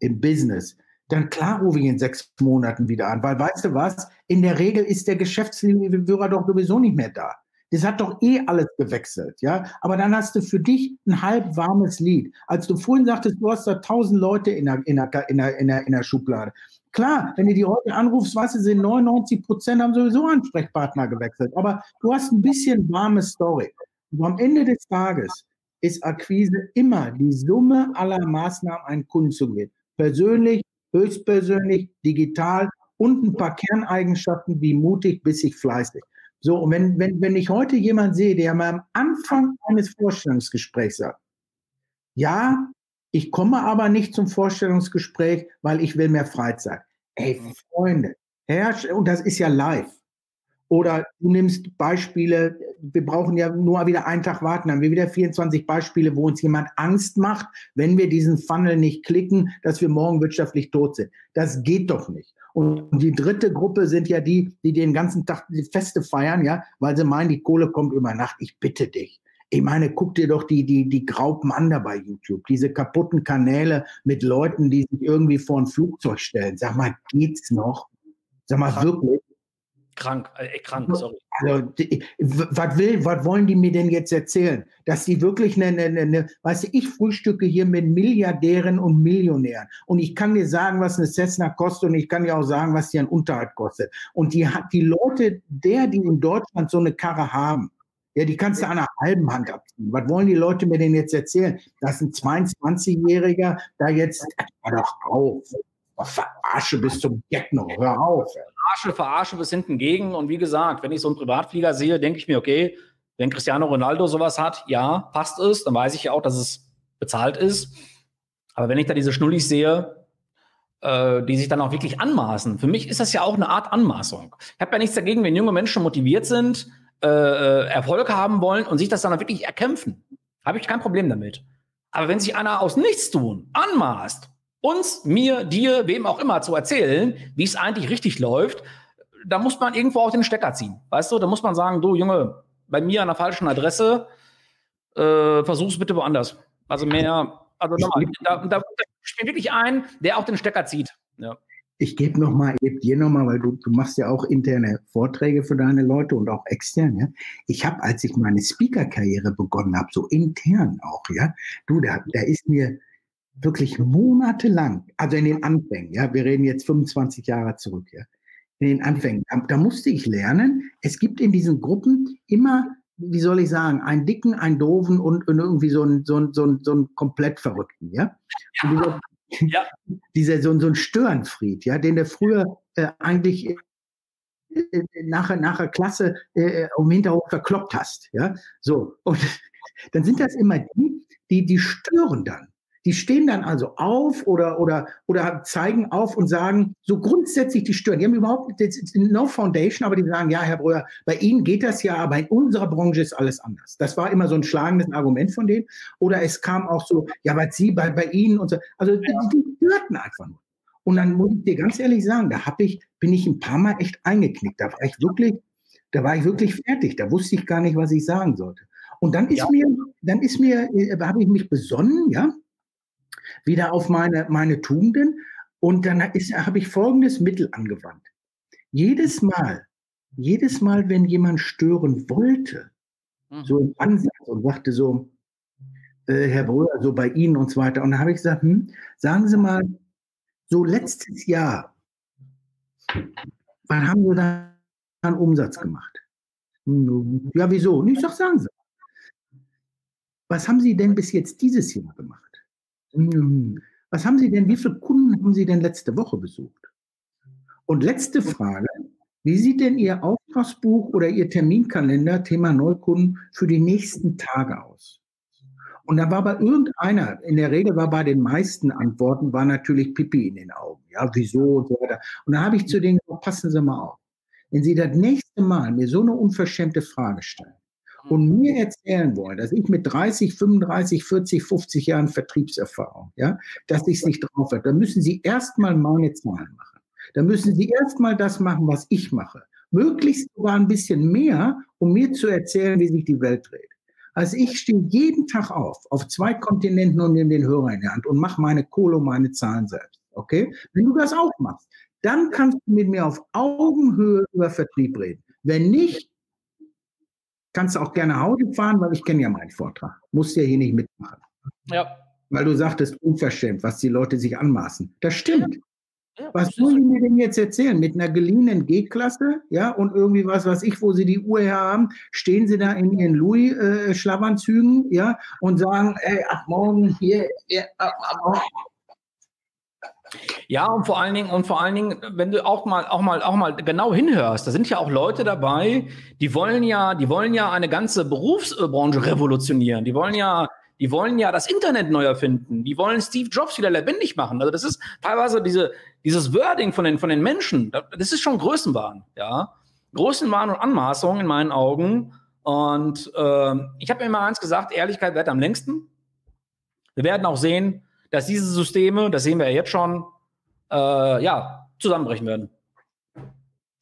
im Business, dann klar rufe ich in sechs Monaten wieder an, weil weißt du was, in der Regel ist der Geschäftsführer doch sowieso nicht mehr da. Das hat doch eh alles gewechselt, ja. Aber dann hast du für dich ein halb warmes Lied. Als du vorhin sagtest, du hast da tausend Leute in der, in, der, in, der, in, der, in der Schublade. Klar, wenn du die heute anrufst, weißt du, sind 99 Prozent haben sowieso Ansprechpartner gewechselt. Aber du hast ein bisschen warme Story. Und am Ende des Tages ist Akquise immer die Summe aller Maßnahmen, einen Kunden zu gewinnen. Persönlich, höchstpersönlich, digital und ein paar Kerneigenschaften wie mutig, bissig, fleißig. So, und wenn, wenn, wenn ich heute jemand sehe, der mal am Anfang eines Vorstellungsgesprächs sagt, ja, Ich komme aber nicht zum Vorstellungsgespräch, weil ich will mehr Freizeit. Ey, Freunde, herrscht, und das ist ja live. Oder du nimmst Beispiele, wir brauchen ja nur wieder einen Tag warten, dann haben wir wieder 24 Beispiele, wo uns jemand Angst macht, wenn wir diesen Funnel nicht klicken, dass wir morgen wirtschaftlich tot sind. Das geht doch nicht. Und die dritte Gruppe sind ja die, die den ganzen Tag die Feste feiern, ja, weil sie meinen, die Kohle kommt über Nacht. Ich bitte dich. Ich meine, guck dir doch die, die, die Graupen an da bei YouTube. Diese kaputten Kanäle mit Leuten, die sich irgendwie vor ein Flugzeug stellen. Sag mal, geht's noch? Sag mal, wirklich? Krank, äh, krank, sorry. Also, was will, was wollen die mir denn jetzt erzählen? Dass die wirklich eine, eine, eine, weißt du, ich frühstücke hier mit Milliardären und Millionären und ich kann dir sagen, was eine Cessna kostet und ich kann dir auch sagen, was die an Unterhalt kostet. Und die hat die Leute, der, die in Deutschland so eine Karre haben, ja, die kannst du an einer halben Hand abziehen. Was wollen die Leute mir denn jetzt erzählen? Dass ein 22-Jähriger da jetzt, hör doch auf, verarsche bis zum Geckno, hör auf. Ey verarsche, verarsche bis hinten gegen. Und wie gesagt, wenn ich so einen Privatflieger sehe, denke ich mir, okay, wenn Cristiano Ronaldo sowas hat, ja, passt es, dann weiß ich ja auch, dass es bezahlt ist. Aber wenn ich da diese Schnullis sehe, äh, die sich dann auch wirklich anmaßen, für mich ist das ja auch eine Art Anmaßung. Ich habe ja nichts dagegen, wenn junge Menschen motiviert sind, äh, äh Erfolg haben wollen und sich das dann auch wirklich erkämpfen. Habe ich kein Problem damit. Aber wenn sich einer aus nichts tun anmaßt uns, mir, dir, wem auch immer zu erzählen, wie es eigentlich richtig läuft, da muss man irgendwo auch den Stecker ziehen. Weißt du, da muss man sagen, du Junge, bei mir an der falschen Adresse, äh, versuch's bitte woanders. Also mehr, also nochmal, da, da, da spielt wirklich ein, der auch den Stecker zieht. Ja. Ich gebe noch mal, ich dir noch mal, weil du, du machst ja auch interne Vorträge für deine Leute und auch extern, ja. Ich habe, als ich meine Speaker-Karriere begonnen habe, so intern auch, ja, du, da, da ist mir wirklich monatelang, also in den Anfängen, ja, wir reden jetzt 25 Jahre zurück, ja, in den Anfängen, da, da musste ich lernen, es gibt in diesen Gruppen immer, wie soll ich sagen, einen dicken, einen doofen und, und irgendwie so einen, so, einen, so, einen, so einen komplett Verrückten, ja. ja. Dieser, ja. dieser so, so ein Störenfried, ja, den der früher äh, eigentlich äh, äh nachher, nachher Klasse äh, um Hinterhof verkloppt hast, ja. So. Und *laughs* dann sind das immer die, die, die stören dann. Die stehen dann also auf oder, oder, oder zeigen auf und sagen, so grundsätzlich die stören. Die haben überhaupt no foundation, aber die sagen, ja, Herr Breuer, bei Ihnen geht das ja, aber in unserer Branche ist alles anders. Das war immer so ein schlagendes Argument von denen. Oder es kam auch so, ja, was Sie bei, bei Ihnen und so. Also die, die störten einfach nur. Und dann muss ich dir ganz ehrlich sagen, da hab ich, bin ich ein paar Mal echt eingeknickt. Da war ich wirklich, da war ich wirklich fertig. Da wusste ich gar nicht, was ich sagen sollte. Und dann ist ja. mir, dann ist mir, äh, habe ich mich besonnen, ja, wieder auf meine, meine Tugenden. Und dann habe ich folgendes Mittel angewandt. Jedes Mal, jedes Mal, wenn jemand stören wollte, mhm. so im Ansatz und sagte so, äh, Herr Brüder, so bei Ihnen und so weiter. Und dann habe ich gesagt, hm, sagen Sie mal, so letztes Jahr, wann haben Sie da einen Umsatz gemacht? Hm, ja, wieso? Und ich sage, sagen Sie. Was haben Sie denn bis jetzt dieses Jahr gemacht? Hm, was haben Sie denn, wie viele Kunden haben Sie denn letzte Woche besucht? Und letzte Frage, wie sieht denn Ihr Auftragsbuch oder Ihr Terminkalender, Thema Neukunden, für die nächsten Tage aus? Und da war bei irgendeiner, in der Regel war bei den meisten Antworten, war natürlich Pipi in den Augen. Ja, wieso und so weiter. Und da habe ich zu denen gesagt, passen Sie mal auf. Wenn Sie das nächste Mal mir so eine unverschämte Frage stellen, und mhm. mir erzählen wollen, dass ich mit 30, 35, 40, 50 Jahren Vertriebserfahrung, ja, dass ich es nicht drauf habe, dann müssen Sie erstmal meine Zahlen machen. Dann müssen Sie erstmal das machen, was ich mache. Möglichst sogar ein bisschen mehr, um mir zu erzählen, wie sich die Welt dreht. Also ich stehe jeden Tag auf, auf zwei Kontinenten und nehme den Hörer in die Hand und mache meine Kohle und meine Zahlen selbst. Okay? Wenn du das auch machst, dann kannst du mit mir auf Augenhöhe über Vertrieb reden. Wenn nicht, kannst du auch gerne Hause fahren, weil ich kenne ja meinen Vortrag. Musst ja hier nicht mitmachen. Ja. Weil du sagtest, unverschämt, was die Leute sich anmaßen. Das stimmt. Ja, was wollen die mir denn jetzt erzählen? Mit einer geliehenen G-Klasse, ja, und irgendwie was, was ich, wo sie die Uhr her haben, stehen sie da in ihren Louis-Schlafanzügen, äh, ja, und sagen, ey, ab morgen hier, ab, ab morgen, ja, und vor allen Dingen, und vor allen Dingen, wenn du auch mal, auch mal, auch mal genau hinhörst, da sind ja auch Leute dabei, die wollen ja, die wollen ja eine ganze Berufsbranche revolutionieren. Die wollen ja, Die wollen ja das Internet neu erfinden. Die wollen Steve Jobs wieder lebendig machen. Also das ist teilweise diese, dieses Wording von den, von den Menschen. Das ist schon Größenwahn, ja. Größenwahn und Anmaßung in meinen Augen. Und äh, ich habe mir immer eins gesagt, Ehrlichkeit wird am längsten. Wir werden auch sehen, dass diese Systeme, das sehen wir ja jetzt schon, äh, ja, zusammenbrechen werden.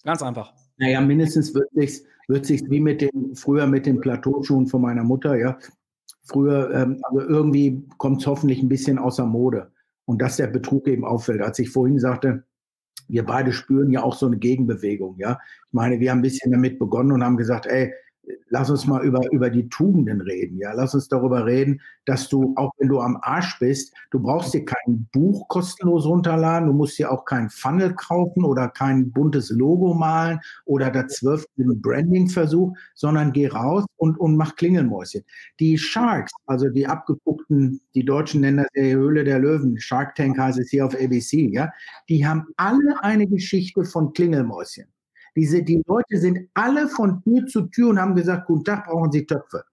Ganz einfach. Naja, mindestens wird sich wird sich wie mit den früher mit den Plateauschuhen von meiner Mutter, ja. Früher, ähm, also irgendwie kommt es hoffentlich ein bisschen außer Mode und dass der Betrug eben auffällt. Als ich vorhin sagte, wir beide spüren ja auch so eine Gegenbewegung, ja. Ich meine, wir haben ein bisschen damit begonnen und haben gesagt, ey, lass uns mal über, über die Tugenden reden. Ja, lass uns darüber reden, dass du, auch wenn du am Arsch bist, du brauchst dir kein Buch kostenlos runterladen, du musst dir auch kein Funnel kaufen oder kein buntes Logo malen oder der zwölfte Branding-Versuch, sondern geh raus und, und mach Klingelmäuschen. Die Sharks, also die abgeguckten, die Deutschen nennen das die Höhle der Löwen, Shark Tank heißt es hier auf ABC, ja, die haben alle eine Geschichte von Klingelmäuschen. Diese, die Leute sind alle von Tür zu Tür und haben gesagt, guten Tag, brauchen Sie Töpfe.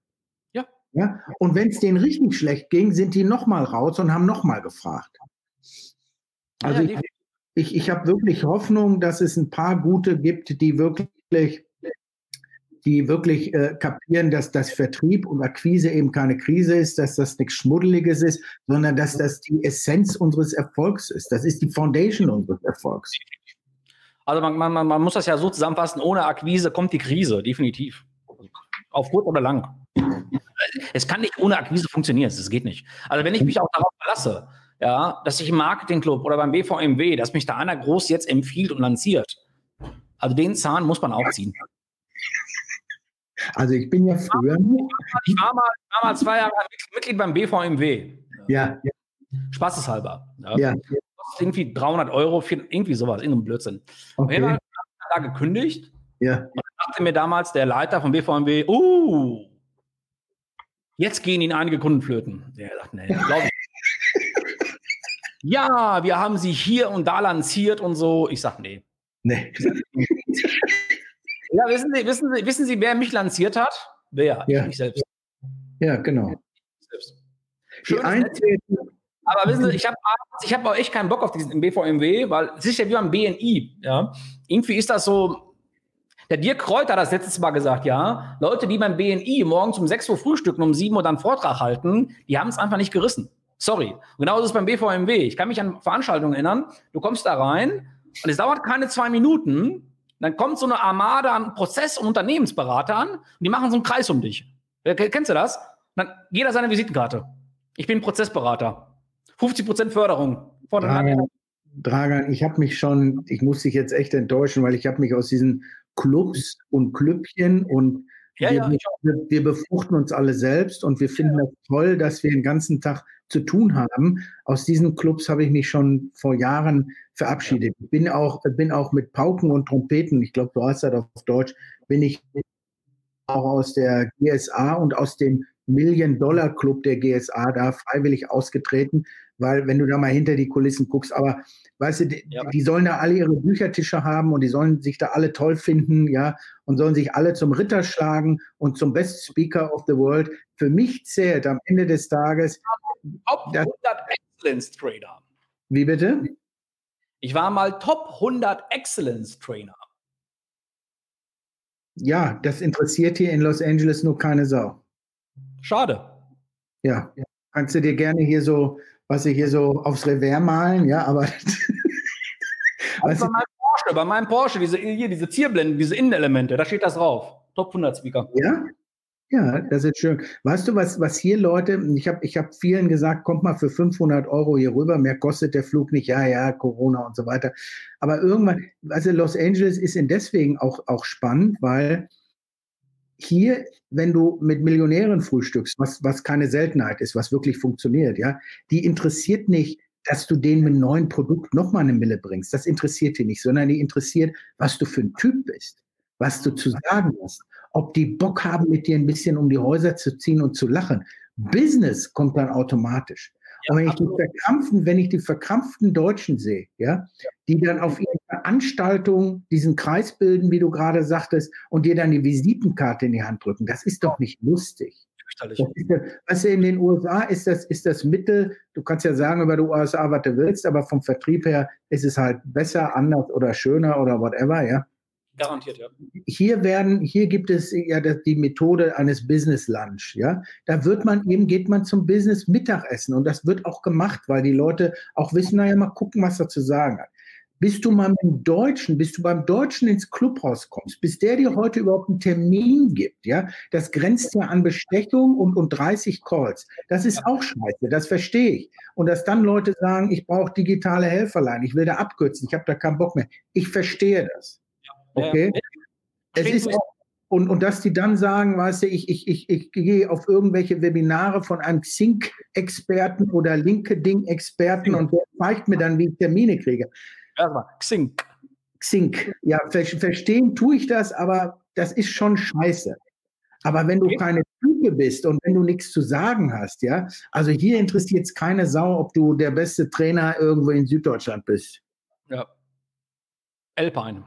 Ja. ja? Und wenn es denen richtig schlecht ging, sind die nochmal raus und haben nochmal gefragt. Also ja, ich, ich, ich habe wirklich Hoffnung, dass es ein paar gute gibt, die wirklich die wirklich äh, kapieren, dass das Vertrieb und Akquise eben keine Krise ist, dass das nichts Schmuddeliges ist, sondern dass das die Essenz unseres Erfolgs ist. Das ist die Foundation unseres Erfolgs. Also man, man, man muss das ja so zusammenfassen, ohne Akquise kommt die Krise, definitiv. Auf kurz oder lang. Es kann nicht ohne Akquise funktionieren, das geht nicht. Also wenn ich mich auch darauf verlasse, ja, dass ich im Marketingclub oder beim BVMW, dass mich da einer groß jetzt empfiehlt und lanciert, also den Zahn muss man auch ziehen. Also ich bin ja früher. Ich war mal, war mal zwei Jahre Mitglied beim BVMW. Ja. Spaßeshalber. Ja. ja irgendwie 300 Euro, irgendwie sowas, irgendein Blödsinn. Okay. Und dann da gekündigt. Ja. Und dann sagte mir damals der Leiter von BVMW, uh, jetzt gehen Ihnen einige Kunden flöten. Der sagt, nee, glaube ich. *laughs* ja, wir haben sie hier und da lanciert und so. Ich sag, nee. Nee. *laughs* ja, wissen Sie, wissen Sie, wissen Sie, wer mich lanciert hat? Wer? Ja. Ich selbst. Ja, genau. Selbst. Schönes Eintreten, aber wissen Sie, ich habe ich hab auch echt keinen Bock auf diesen BVMW, weil es ist ja wie beim BNI. Ja? Irgendwie ist das so. Der Dirk Kräuter hat das letztes Mal gesagt, ja. Leute, die beim BNI morgens um 6 Uhr frühstücken, um 7 Uhr dann Vortrag halten, die haben es einfach nicht gerissen. Sorry. Und genauso ist es beim BVMW. Ich kann mich an Veranstaltungen erinnern. Du kommst da rein und es dauert keine zwei Minuten. Dann kommt so eine Armada an Prozess- und Unternehmensberatern und die machen so einen Kreis um dich. Kennst du das? dann jeder seine Visitenkarte. Ich bin Prozessberater. 50 Prozent Förderung. Dragan, Dragan, ich habe mich schon, ich muss dich jetzt echt enttäuschen, weil ich habe mich aus diesen Clubs und Klüppchen und ja, wir, ja, wir, wir, befruchten uns alle selbst und wir finden ja. das toll, dass wir den ganzen Tag zu tun haben. Aus diesen Clubs habe ich mich schon vor Jahren verabschiedet. Ich bin auch, bin auch mit Pauken und Trompeten, ich glaube, du hast das auf Deutsch, bin ich auch aus der GSA und aus dem Million-Dollar-Club der GSA da freiwillig ausgetreten, weil wenn du da mal hinter die Kulissen guckst, aber weißt du, die, ja. die, sollen da alle ihre Büchertische haben und die sollen sich da alle toll finden, ja, und sollen sich alle zum Ritter schlagen und zum Best Speaker of the World. Für mich zählt am Ende des Tages. Top 100 Excellence Trainer. Wie bitte? Ich war mal Top 100 Excellence Trainer. Ja, das interessiert hier in Los Angeles nur keine Sau. Schade. Ja, kannst du dir gerne hier so was sie hier so aufs Revers malen, ja, aber. *laughs* also bei meinem Porsche, bei meinem Porsche, diese, hier, diese Zierblenden, diese Innenelemente, da steht das drauf. Top 100 Speaker. Ja? Ja, das ist schön. Weißt du, was, was hier Leute, ich habe ich hab vielen gesagt, kommt mal für 500 Euro hier rüber, mehr kostet der Flug nicht, ja, ja, Corona und so weiter. Aber irgendwann, also Los Angeles ist in deswegen auch, auch spannend, weil hier, wenn du mit Millionären frühstückst, was, was keine Seltenheit ist, was wirklich funktioniert, ja, die interessiert nicht, dass du denen mit einem neuen Produkt nochmal eine Mille bringst. Das interessiert die nicht, sondern die interessiert, was du für ein Typ bist, was du zu sagen hast, ob die Bock haben, mit dir ein bisschen um die Häuser zu ziehen und zu lachen. Business kommt dann automatisch. Ja, und wenn ich, die verkrampften, wenn ich die verkrampften Deutschen sehe, ja, die dann auf ihren Veranstaltungen diesen Kreis bilden, wie du gerade sagtest, und dir dann die Visitenkarte in die Hand drücken, das ist doch nicht lustig. Das ist, weißt du, in den USA ist das, ist das Mittel, du kannst ja sagen über die USA, was du willst, aber vom Vertrieb her ist es halt besser, anders oder schöner oder whatever, ja. Garantiert, ja. Hier werden, hier gibt es ja die Methode eines Business Lunch, ja. Da wird man eben, geht man zum Business Mittagessen und das wird auch gemacht, weil die Leute auch wissen, naja, mal gucken, was er zu sagen hat. Bis du mal mit dem Deutschen, bis du beim Deutschen ins Clubhaus kommst, bis der dir heute überhaupt einen Termin gibt, ja, das grenzt ja an Bestechung und, und 30 Calls. Das ist auch scheiße, das verstehe ich. Und dass dann Leute sagen, ich brauche digitale Helferlein, ich will da abkürzen, ich habe da keinen Bock mehr. Ich verstehe das. Okay? Es ist auch, und, und dass die dann sagen, weißt du, ich, ich, ich, ich gehe auf irgendwelche Webinare von einem Xing-Experten oder LinkedIn-Experten und der zeigt mir dann, wie ich Termine kriege. Erstmal, Xing. Xing. Ja, ver verstehen tue ich das, aber das ist schon scheiße. Aber wenn du okay. keine Type bist und wenn du nichts zu sagen hast, ja, also hier interessiert es keine Sau, ob du der beste Trainer irgendwo in Süddeutschland bist. Ja. Alpine.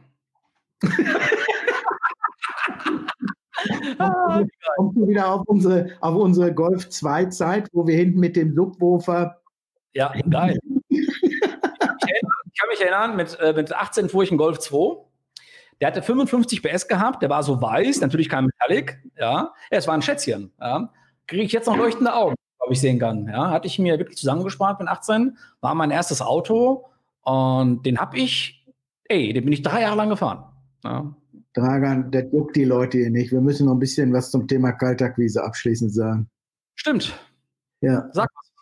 ah, Kommt du wieder auf unsere, auf unsere Golf 2 Zeit, wo wir hinten mit dem Subwoofer. Ja, geil. Erinnern, mit, äh, mit 18 fuhr ich einen Golf 2. Der hatte 55 PS gehabt, der war so weiß, natürlich kein Metallic, ja. Es war ein Schätzchen, ja. Kriege ich jetzt noch leuchtende Augen, ob ich sehen kann, ja. Hatte ich mir wirklich zusammengespart mit 18, war mein erstes Auto und den habe ich, ey, den bin ich drei Jahre lang gefahren. Ja. Dragan, das juckt die Leute hier nicht. Wir müssen noch ein bisschen was zum Thema Kaltakquise abschließend sagen. Stimmt. Ja. Sag was.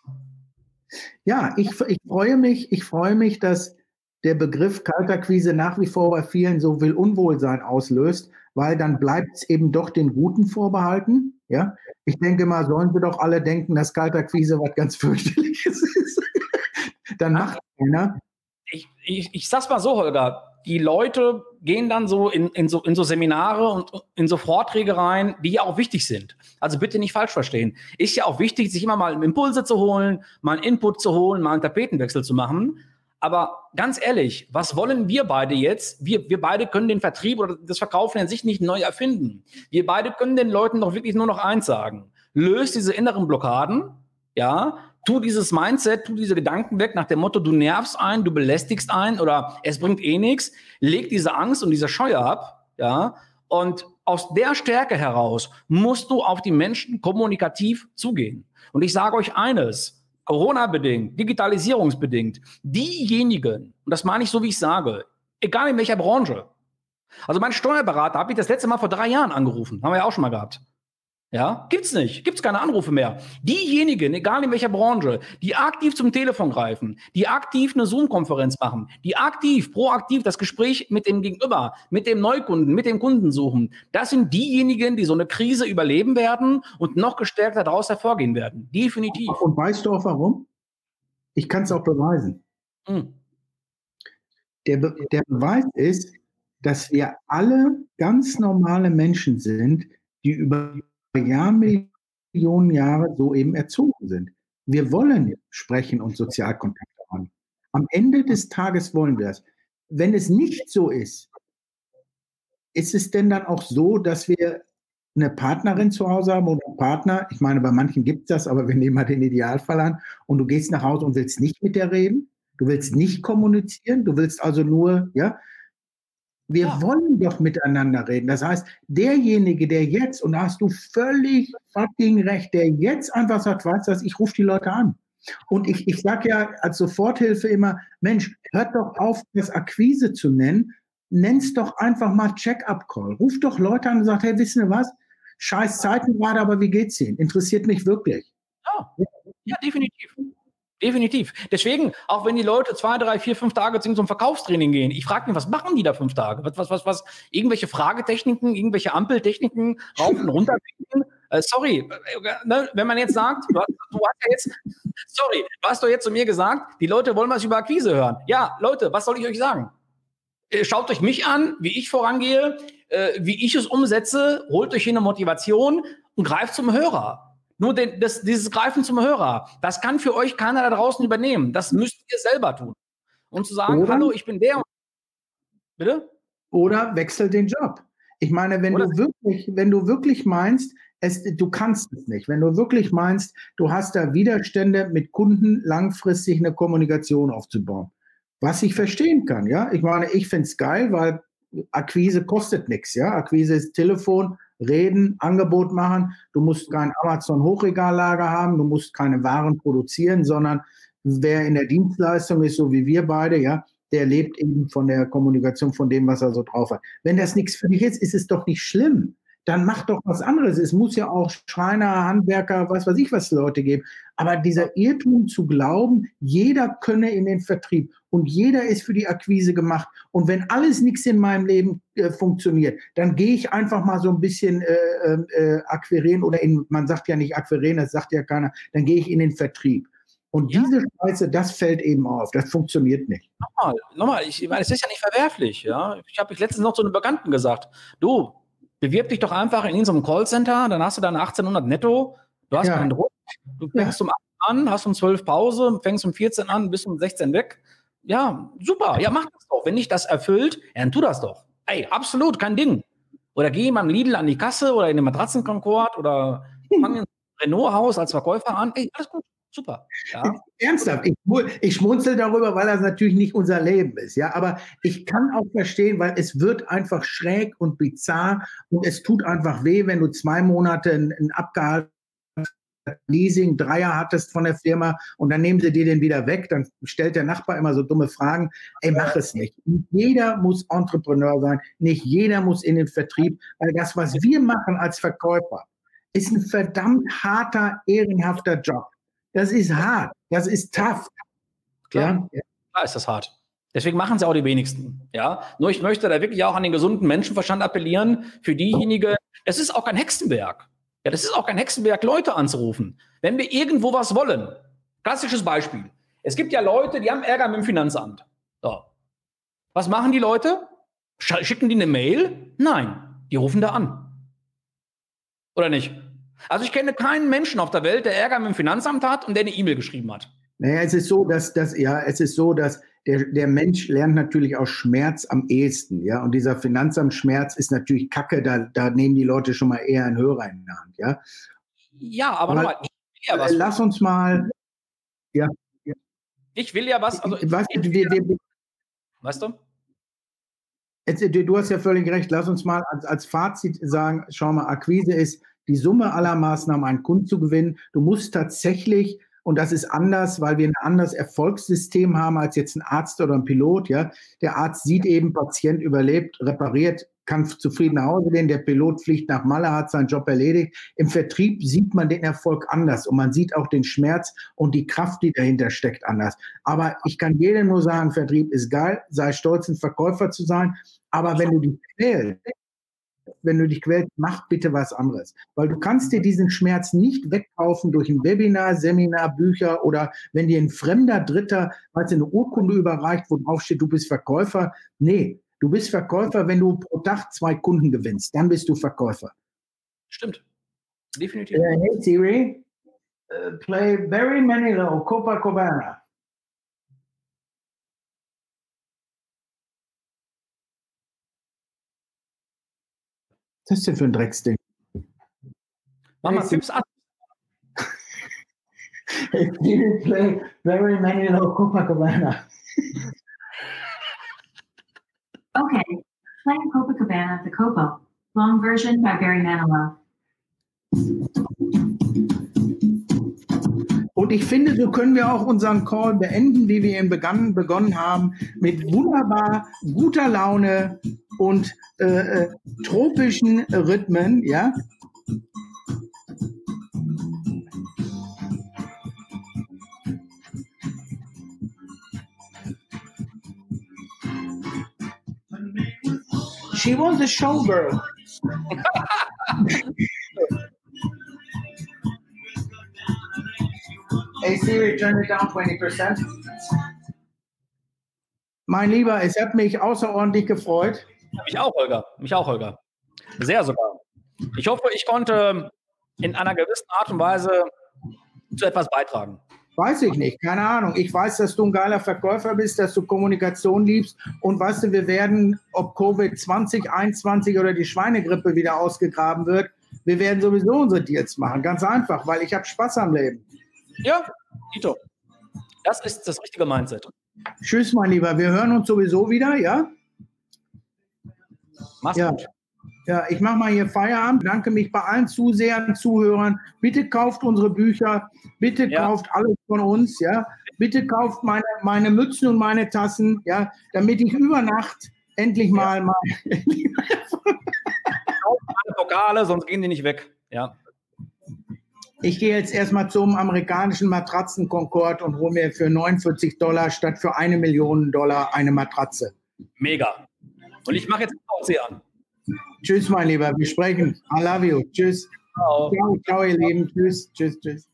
Ja, ich, ich freue mich, ich freue mich, dass der Begriff Kaltakquise nach wie vor bei vielen so viel Unwohlsein auslöst, weil dann bleibt es eben doch den Guten vorbehalten. Ja, ich denke mal, sollen wir doch alle denken, dass Kaltakquise was ganz fürchterliches *laughs* ist. dann macht keiner. Ich, ich, ich sag's mal so, Holger, die Leute gehen dann so in, in, so in so Seminare und in so Vorträge rein, die ja auch wichtig sind. Also bitte nicht falsch verstehen. Ist ja auch wichtig, sich immer mal Impulse zu holen, mal einen Input zu holen, mal einen Tapetenwechsel zu machen. Aber ganz ehrlich, was wollen wir beide jetzt? Wir, wir beide können den Vertrieb oder das Verkaufen an sich nicht neu erfinden. Wir beide können den Leuten doch wirklich nur noch eins sagen. Löst diese inneren Blockaden, ja, tu dieses Mindset, tu diese Gedanken weg nach dem Motto, du nervst ein, du belästigst ein oder es bringt eh nichts. Leg diese Angst und diese Scheu ab, ja, und aus der Stärke heraus musst du auf die Menschen kommunikativ zugehen. Und ich sage euch eines, Corona-bedingt, digitalisierungsbedingt, diejenigen, und das meine ich so, wie ich sage, egal in welcher Branche. Also mein Steuerberater habe ich das letzte Mal vor drei Jahren angerufen, haben wir ja auch schon mal gehabt. Ja, gibt's nicht, gibt's keine Anrufe mehr. Diejenigen, egal in welcher Branche, die aktiv zum Telefon greifen, die aktiv eine Zoom-Konferenz machen, die aktiv, proaktiv das Gespräch mit dem Gegenüber, mit dem Neukunden, mit dem Kunden suchen, das sind diejenigen, die so eine Krise überleben werden und noch gestärkter daraus hervorgehen werden. Definitiv. Und weißt du auch warum? Ich kann es auch beweisen. Hm. Der, Be der Beweis ist, dass wir alle ganz normale Menschen sind, die über Jahrmillionen Jahre so eben erzogen sind. Wir wollen sprechen und Sozialkontakte haben. Am Ende des Tages wollen wir es. Wenn es nicht so ist, ist es denn dann auch so, dass wir eine Partnerin zu Hause haben oder einen Partner? Ich meine, bei manchen gibt es das, aber wir nehmen mal den Idealfall an und du gehst nach Hause und willst nicht mit der reden, du willst nicht kommunizieren, du willst also nur, ja, wir ja. wollen doch miteinander reden. Das heißt, derjenige, der jetzt, und da hast du völlig fucking recht, der jetzt einfach sagt, weißt du, ich rufe die Leute an. Und ich, ich sage ja als Soforthilfe immer, Mensch, hört doch auf, das Akquise zu nennen. Nenn's doch einfach mal Check-up-Call. Ruf doch Leute an und sagt, hey, wissen Sie was? Scheiß Zeiten gerade, aber wie geht's Ihnen? Interessiert mich wirklich. Ja, ja definitiv. Definitiv. Deswegen, auch wenn die Leute zwei, drei, vier, fünf Tage zum Verkaufstraining gehen, ich frage mich, was machen die da fünf Tage? Was, was, was, was? Irgendwelche Fragetechniken, irgendwelche Ampeltechniken, rauf und runter. äh, sorry, ne, wenn man jetzt sagt, du hast, du hast ja jetzt, sorry, du hast doch jetzt zu mir gesagt, die Leute wollen was über Akquise hören. Ja, Leute, was soll ich euch sagen? Äh, schaut euch mich an, wie ich vorangehe, äh, wie ich es umsetze, holt euch hier eine Motivation und greift zum Hörer. Nur den, das, dieses Greifen zum Hörer, das kann für euch keiner da draußen übernehmen. Das müsst ihr selber tun. Und zu sagen, oder, hallo, ich bin der. Bitte? Oder wechsel den Job. Ich meine, wenn Oder? du wirklich, wenn du wirklich meinst, es, du kannst es nicht. Wenn du wirklich meinst, du hast da Widerstände mit Kunden langfristig eine Kommunikation aufzubauen. Was ich verstehen kann, ja. Ich meine, ich finde es geil, weil Akquise kostet nichts, ja. Akquise ist Telefon, reden, Angebot machen. Du musst kein Amazon-Hochregallager haben, du musst keine Waren produzieren, sondern wer in der Dienstleistung ist, so wie wir beide, ja, der lebt eben von der Kommunikation, von dem, was er so drauf hat. Wenn das nichts für dich ist, ist es doch nicht schlimm. Dann mach doch was anderes. Es muss ja auch Schreiner, Handwerker, was weiß ich, was Leute geben. Aber dieser Irrtum zu glauben, jeder könne in den Vertrieb und jeder ist für die Akquise gemacht. Und wenn alles nichts in meinem Leben äh, funktioniert, dann gehe ich einfach mal so ein bisschen äh, äh, akquirieren oder in, man sagt ja nicht akquirieren, das sagt ja keiner, dann gehe ich in den Vertrieb. Und Ja. diese Scheiße, das fällt eben auf. Das funktioniert nicht. Nochmal, nochmal, ich meine, es ist ja nicht verwerflich, ja. Ich habe letztens noch zu einem Bekannten gesagt, du, bewirb dich doch einfach in einem Callcenter, dann hast du deine 1800 netto, du hast Ja. keinen Druck, du fängst um 8 an, hast um 12 Pause, fängst um 14 an, bist um 16 weg. Ja, super, ja, mach das doch. Wenn dich das erfüllt, ja, dann tu das doch. Ey, absolut, kein Ding. Oder geh beim Lidl an die Kasse oder in den Matratzenkonkord oder fang in Renault-Haus als Verkäufer an. Ey, alles gut, super. Ja. Ernsthaft, ich, ich schmunzel darüber, weil das natürlich nicht unser Leben ist. Ja, aber ich kann auch verstehen, weil es wird einfach schräg und bizarr und es tut einfach weh, wenn du zwei Monate ein, ein abgehaltenes Leasing, Dreier hattest von der Firma und dann nehmen sie dir den wieder weg. Dann stellt der Nachbar immer so dumme Fragen. Ey, mach es nicht. Nicht jeder muss Entrepreneur sein. Nicht jeder muss in den Vertrieb, weil das, was wir machen als Verkäufer, ist ein verdammt harter, ehrenhafter Job. Das ist hart. Das ist tough. Klar. Ja? Klar ist das hart. Deswegen machen es auch die wenigsten. Ja, nur ich möchte da wirklich auch an den gesunden Menschenverstand appellieren. Für diejenigen, das ist auch kein Hexenwerk. Ja, das ist auch kein Hexenwerk, Leute anzurufen. Wenn wir irgendwo was wollen. Klassisches Beispiel. Es gibt ja Leute, die haben Ärger mit dem Finanzamt. So. Was machen die Leute? Sch- Schicken die eine Mail? Nein, die rufen da an. Oder nicht? Also ich kenne keinen Menschen auf der Welt, der Ärger mit dem Finanzamt hat und der eine E-Mail geschrieben hat. Naja, es ist so, dass, dass ja, es ist so, dass der, der Mensch lernt natürlich aus Schmerz am ehesten, ja. Und dieser Finanzamtschmerz ist natürlich Kacke, da, da nehmen die Leute schon mal eher einen Hörer in die Hand, ja. Ja, aber Weil- nochmal, ich will ja was. Lass uns mal, Ich will ja was. Also, weißt du, ich, wir, wir, weißt du? Jetzt, du hast ja völlig recht. Lass uns mal als, als Fazit sagen, schau mal, Akquise ist die Summe aller Maßnahmen, einen Kunden zu gewinnen. Du musst tatsächlich, und das ist anders, weil wir ein anderes Erfolgssystem haben als jetzt ein Arzt oder ein Pilot. Ja, Der Arzt sieht eben, Patient überlebt, repariert, kann zufrieden nach Hause gehen. Der Pilot fliegt nach Malle, hat seinen Job erledigt. Im Vertrieb sieht man den Erfolg anders und man sieht auch den Schmerz und die Kraft, die dahinter steckt, anders. Aber ich kann jedem nur sagen, Vertrieb ist geil, sei stolz, ein Verkäufer zu sein. Aber wenn du dich quälst, wenn du dich quälst, mach bitte was anderes. Weil du kannst dir diesen Schmerz nicht wegkaufen durch ein Webinar, Seminar, Bücher oder wenn dir ein fremder Dritter, du, eine Urkunde überreicht, wo drauf steht, du bist Verkäufer. Nee, du bist Verkäufer, wenn du pro Tag zwei Kunden gewinnst. Dann bist du Verkäufer. Stimmt. Definitiv. Uh, hey Siri, uh, play Barry Manilow, Copacabana. Was ist das denn für ein Drecksding? Mach mal Tipps an. Hey Siri, *laughs* play Barry Manilow, Copacabana. Okay, playing Copacabana at the Copo. Long version by Barry Manilow. Und ich finde, so können wir auch unseren Call beenden, wie wir ihn begann, begonnen haben, mit wunderbar guter Laune und äh, äh, tropischen Rhythmen, ja. She was a showgirl. *laughs* Hey Siri, turn it down 20%. Mein Lieber, es hat mich außerordentlich gefreut. Mich auch, Holger. Mich auch, Holger. Sehr sogar. Ich hoffe, ich konnte in einer gewissen Art und Weise zu etwas beitragen. Weiß ich nicht, keine Ahnung. Ich weiß, dass du ein geiler Verkäufer bist, dass du Kommunikation liebst und weißt du, wir werden, ob Covid 2021 oder die Schweinegrippe wieder ausgegraben wird, wir werden sowieso unsere Deals machen. Ganz einfach, weil ich habe Spaß am Leben. Ja, Tito. Das ist das richtige Mindset. Tschüss, mein Lieber. Wir hören uns sowieso wieder, ja? Mach's Ja. gut. Ja, ich mache mal hier Feierabend. Danke mich bei allen Zusehern, Zuhörern. Bitte kauft unsere Bücher. Bitte Ja. kauft alles von uns. Ja, bitte kauft meine, meine Mützen und meine Tassen. Ja, damit ich über Nacht endlich mal mal. *laughs* Alle Pokale, sonst gehen die nicht weg. Ja. Ich gehe jetzt erstmal zum amerikanischen Matratzen-Concord und hole mir für 49 Dollar statt für eine Million Dollar eine Matratze. Mega. Und ich mache jetzt den an. Tschüss, mein Lieber. Wir sprechen. I love you. Tschüss. Ciao. Ciao, ciao, ihr Lieben. Tschüss, tschüss, tschüss.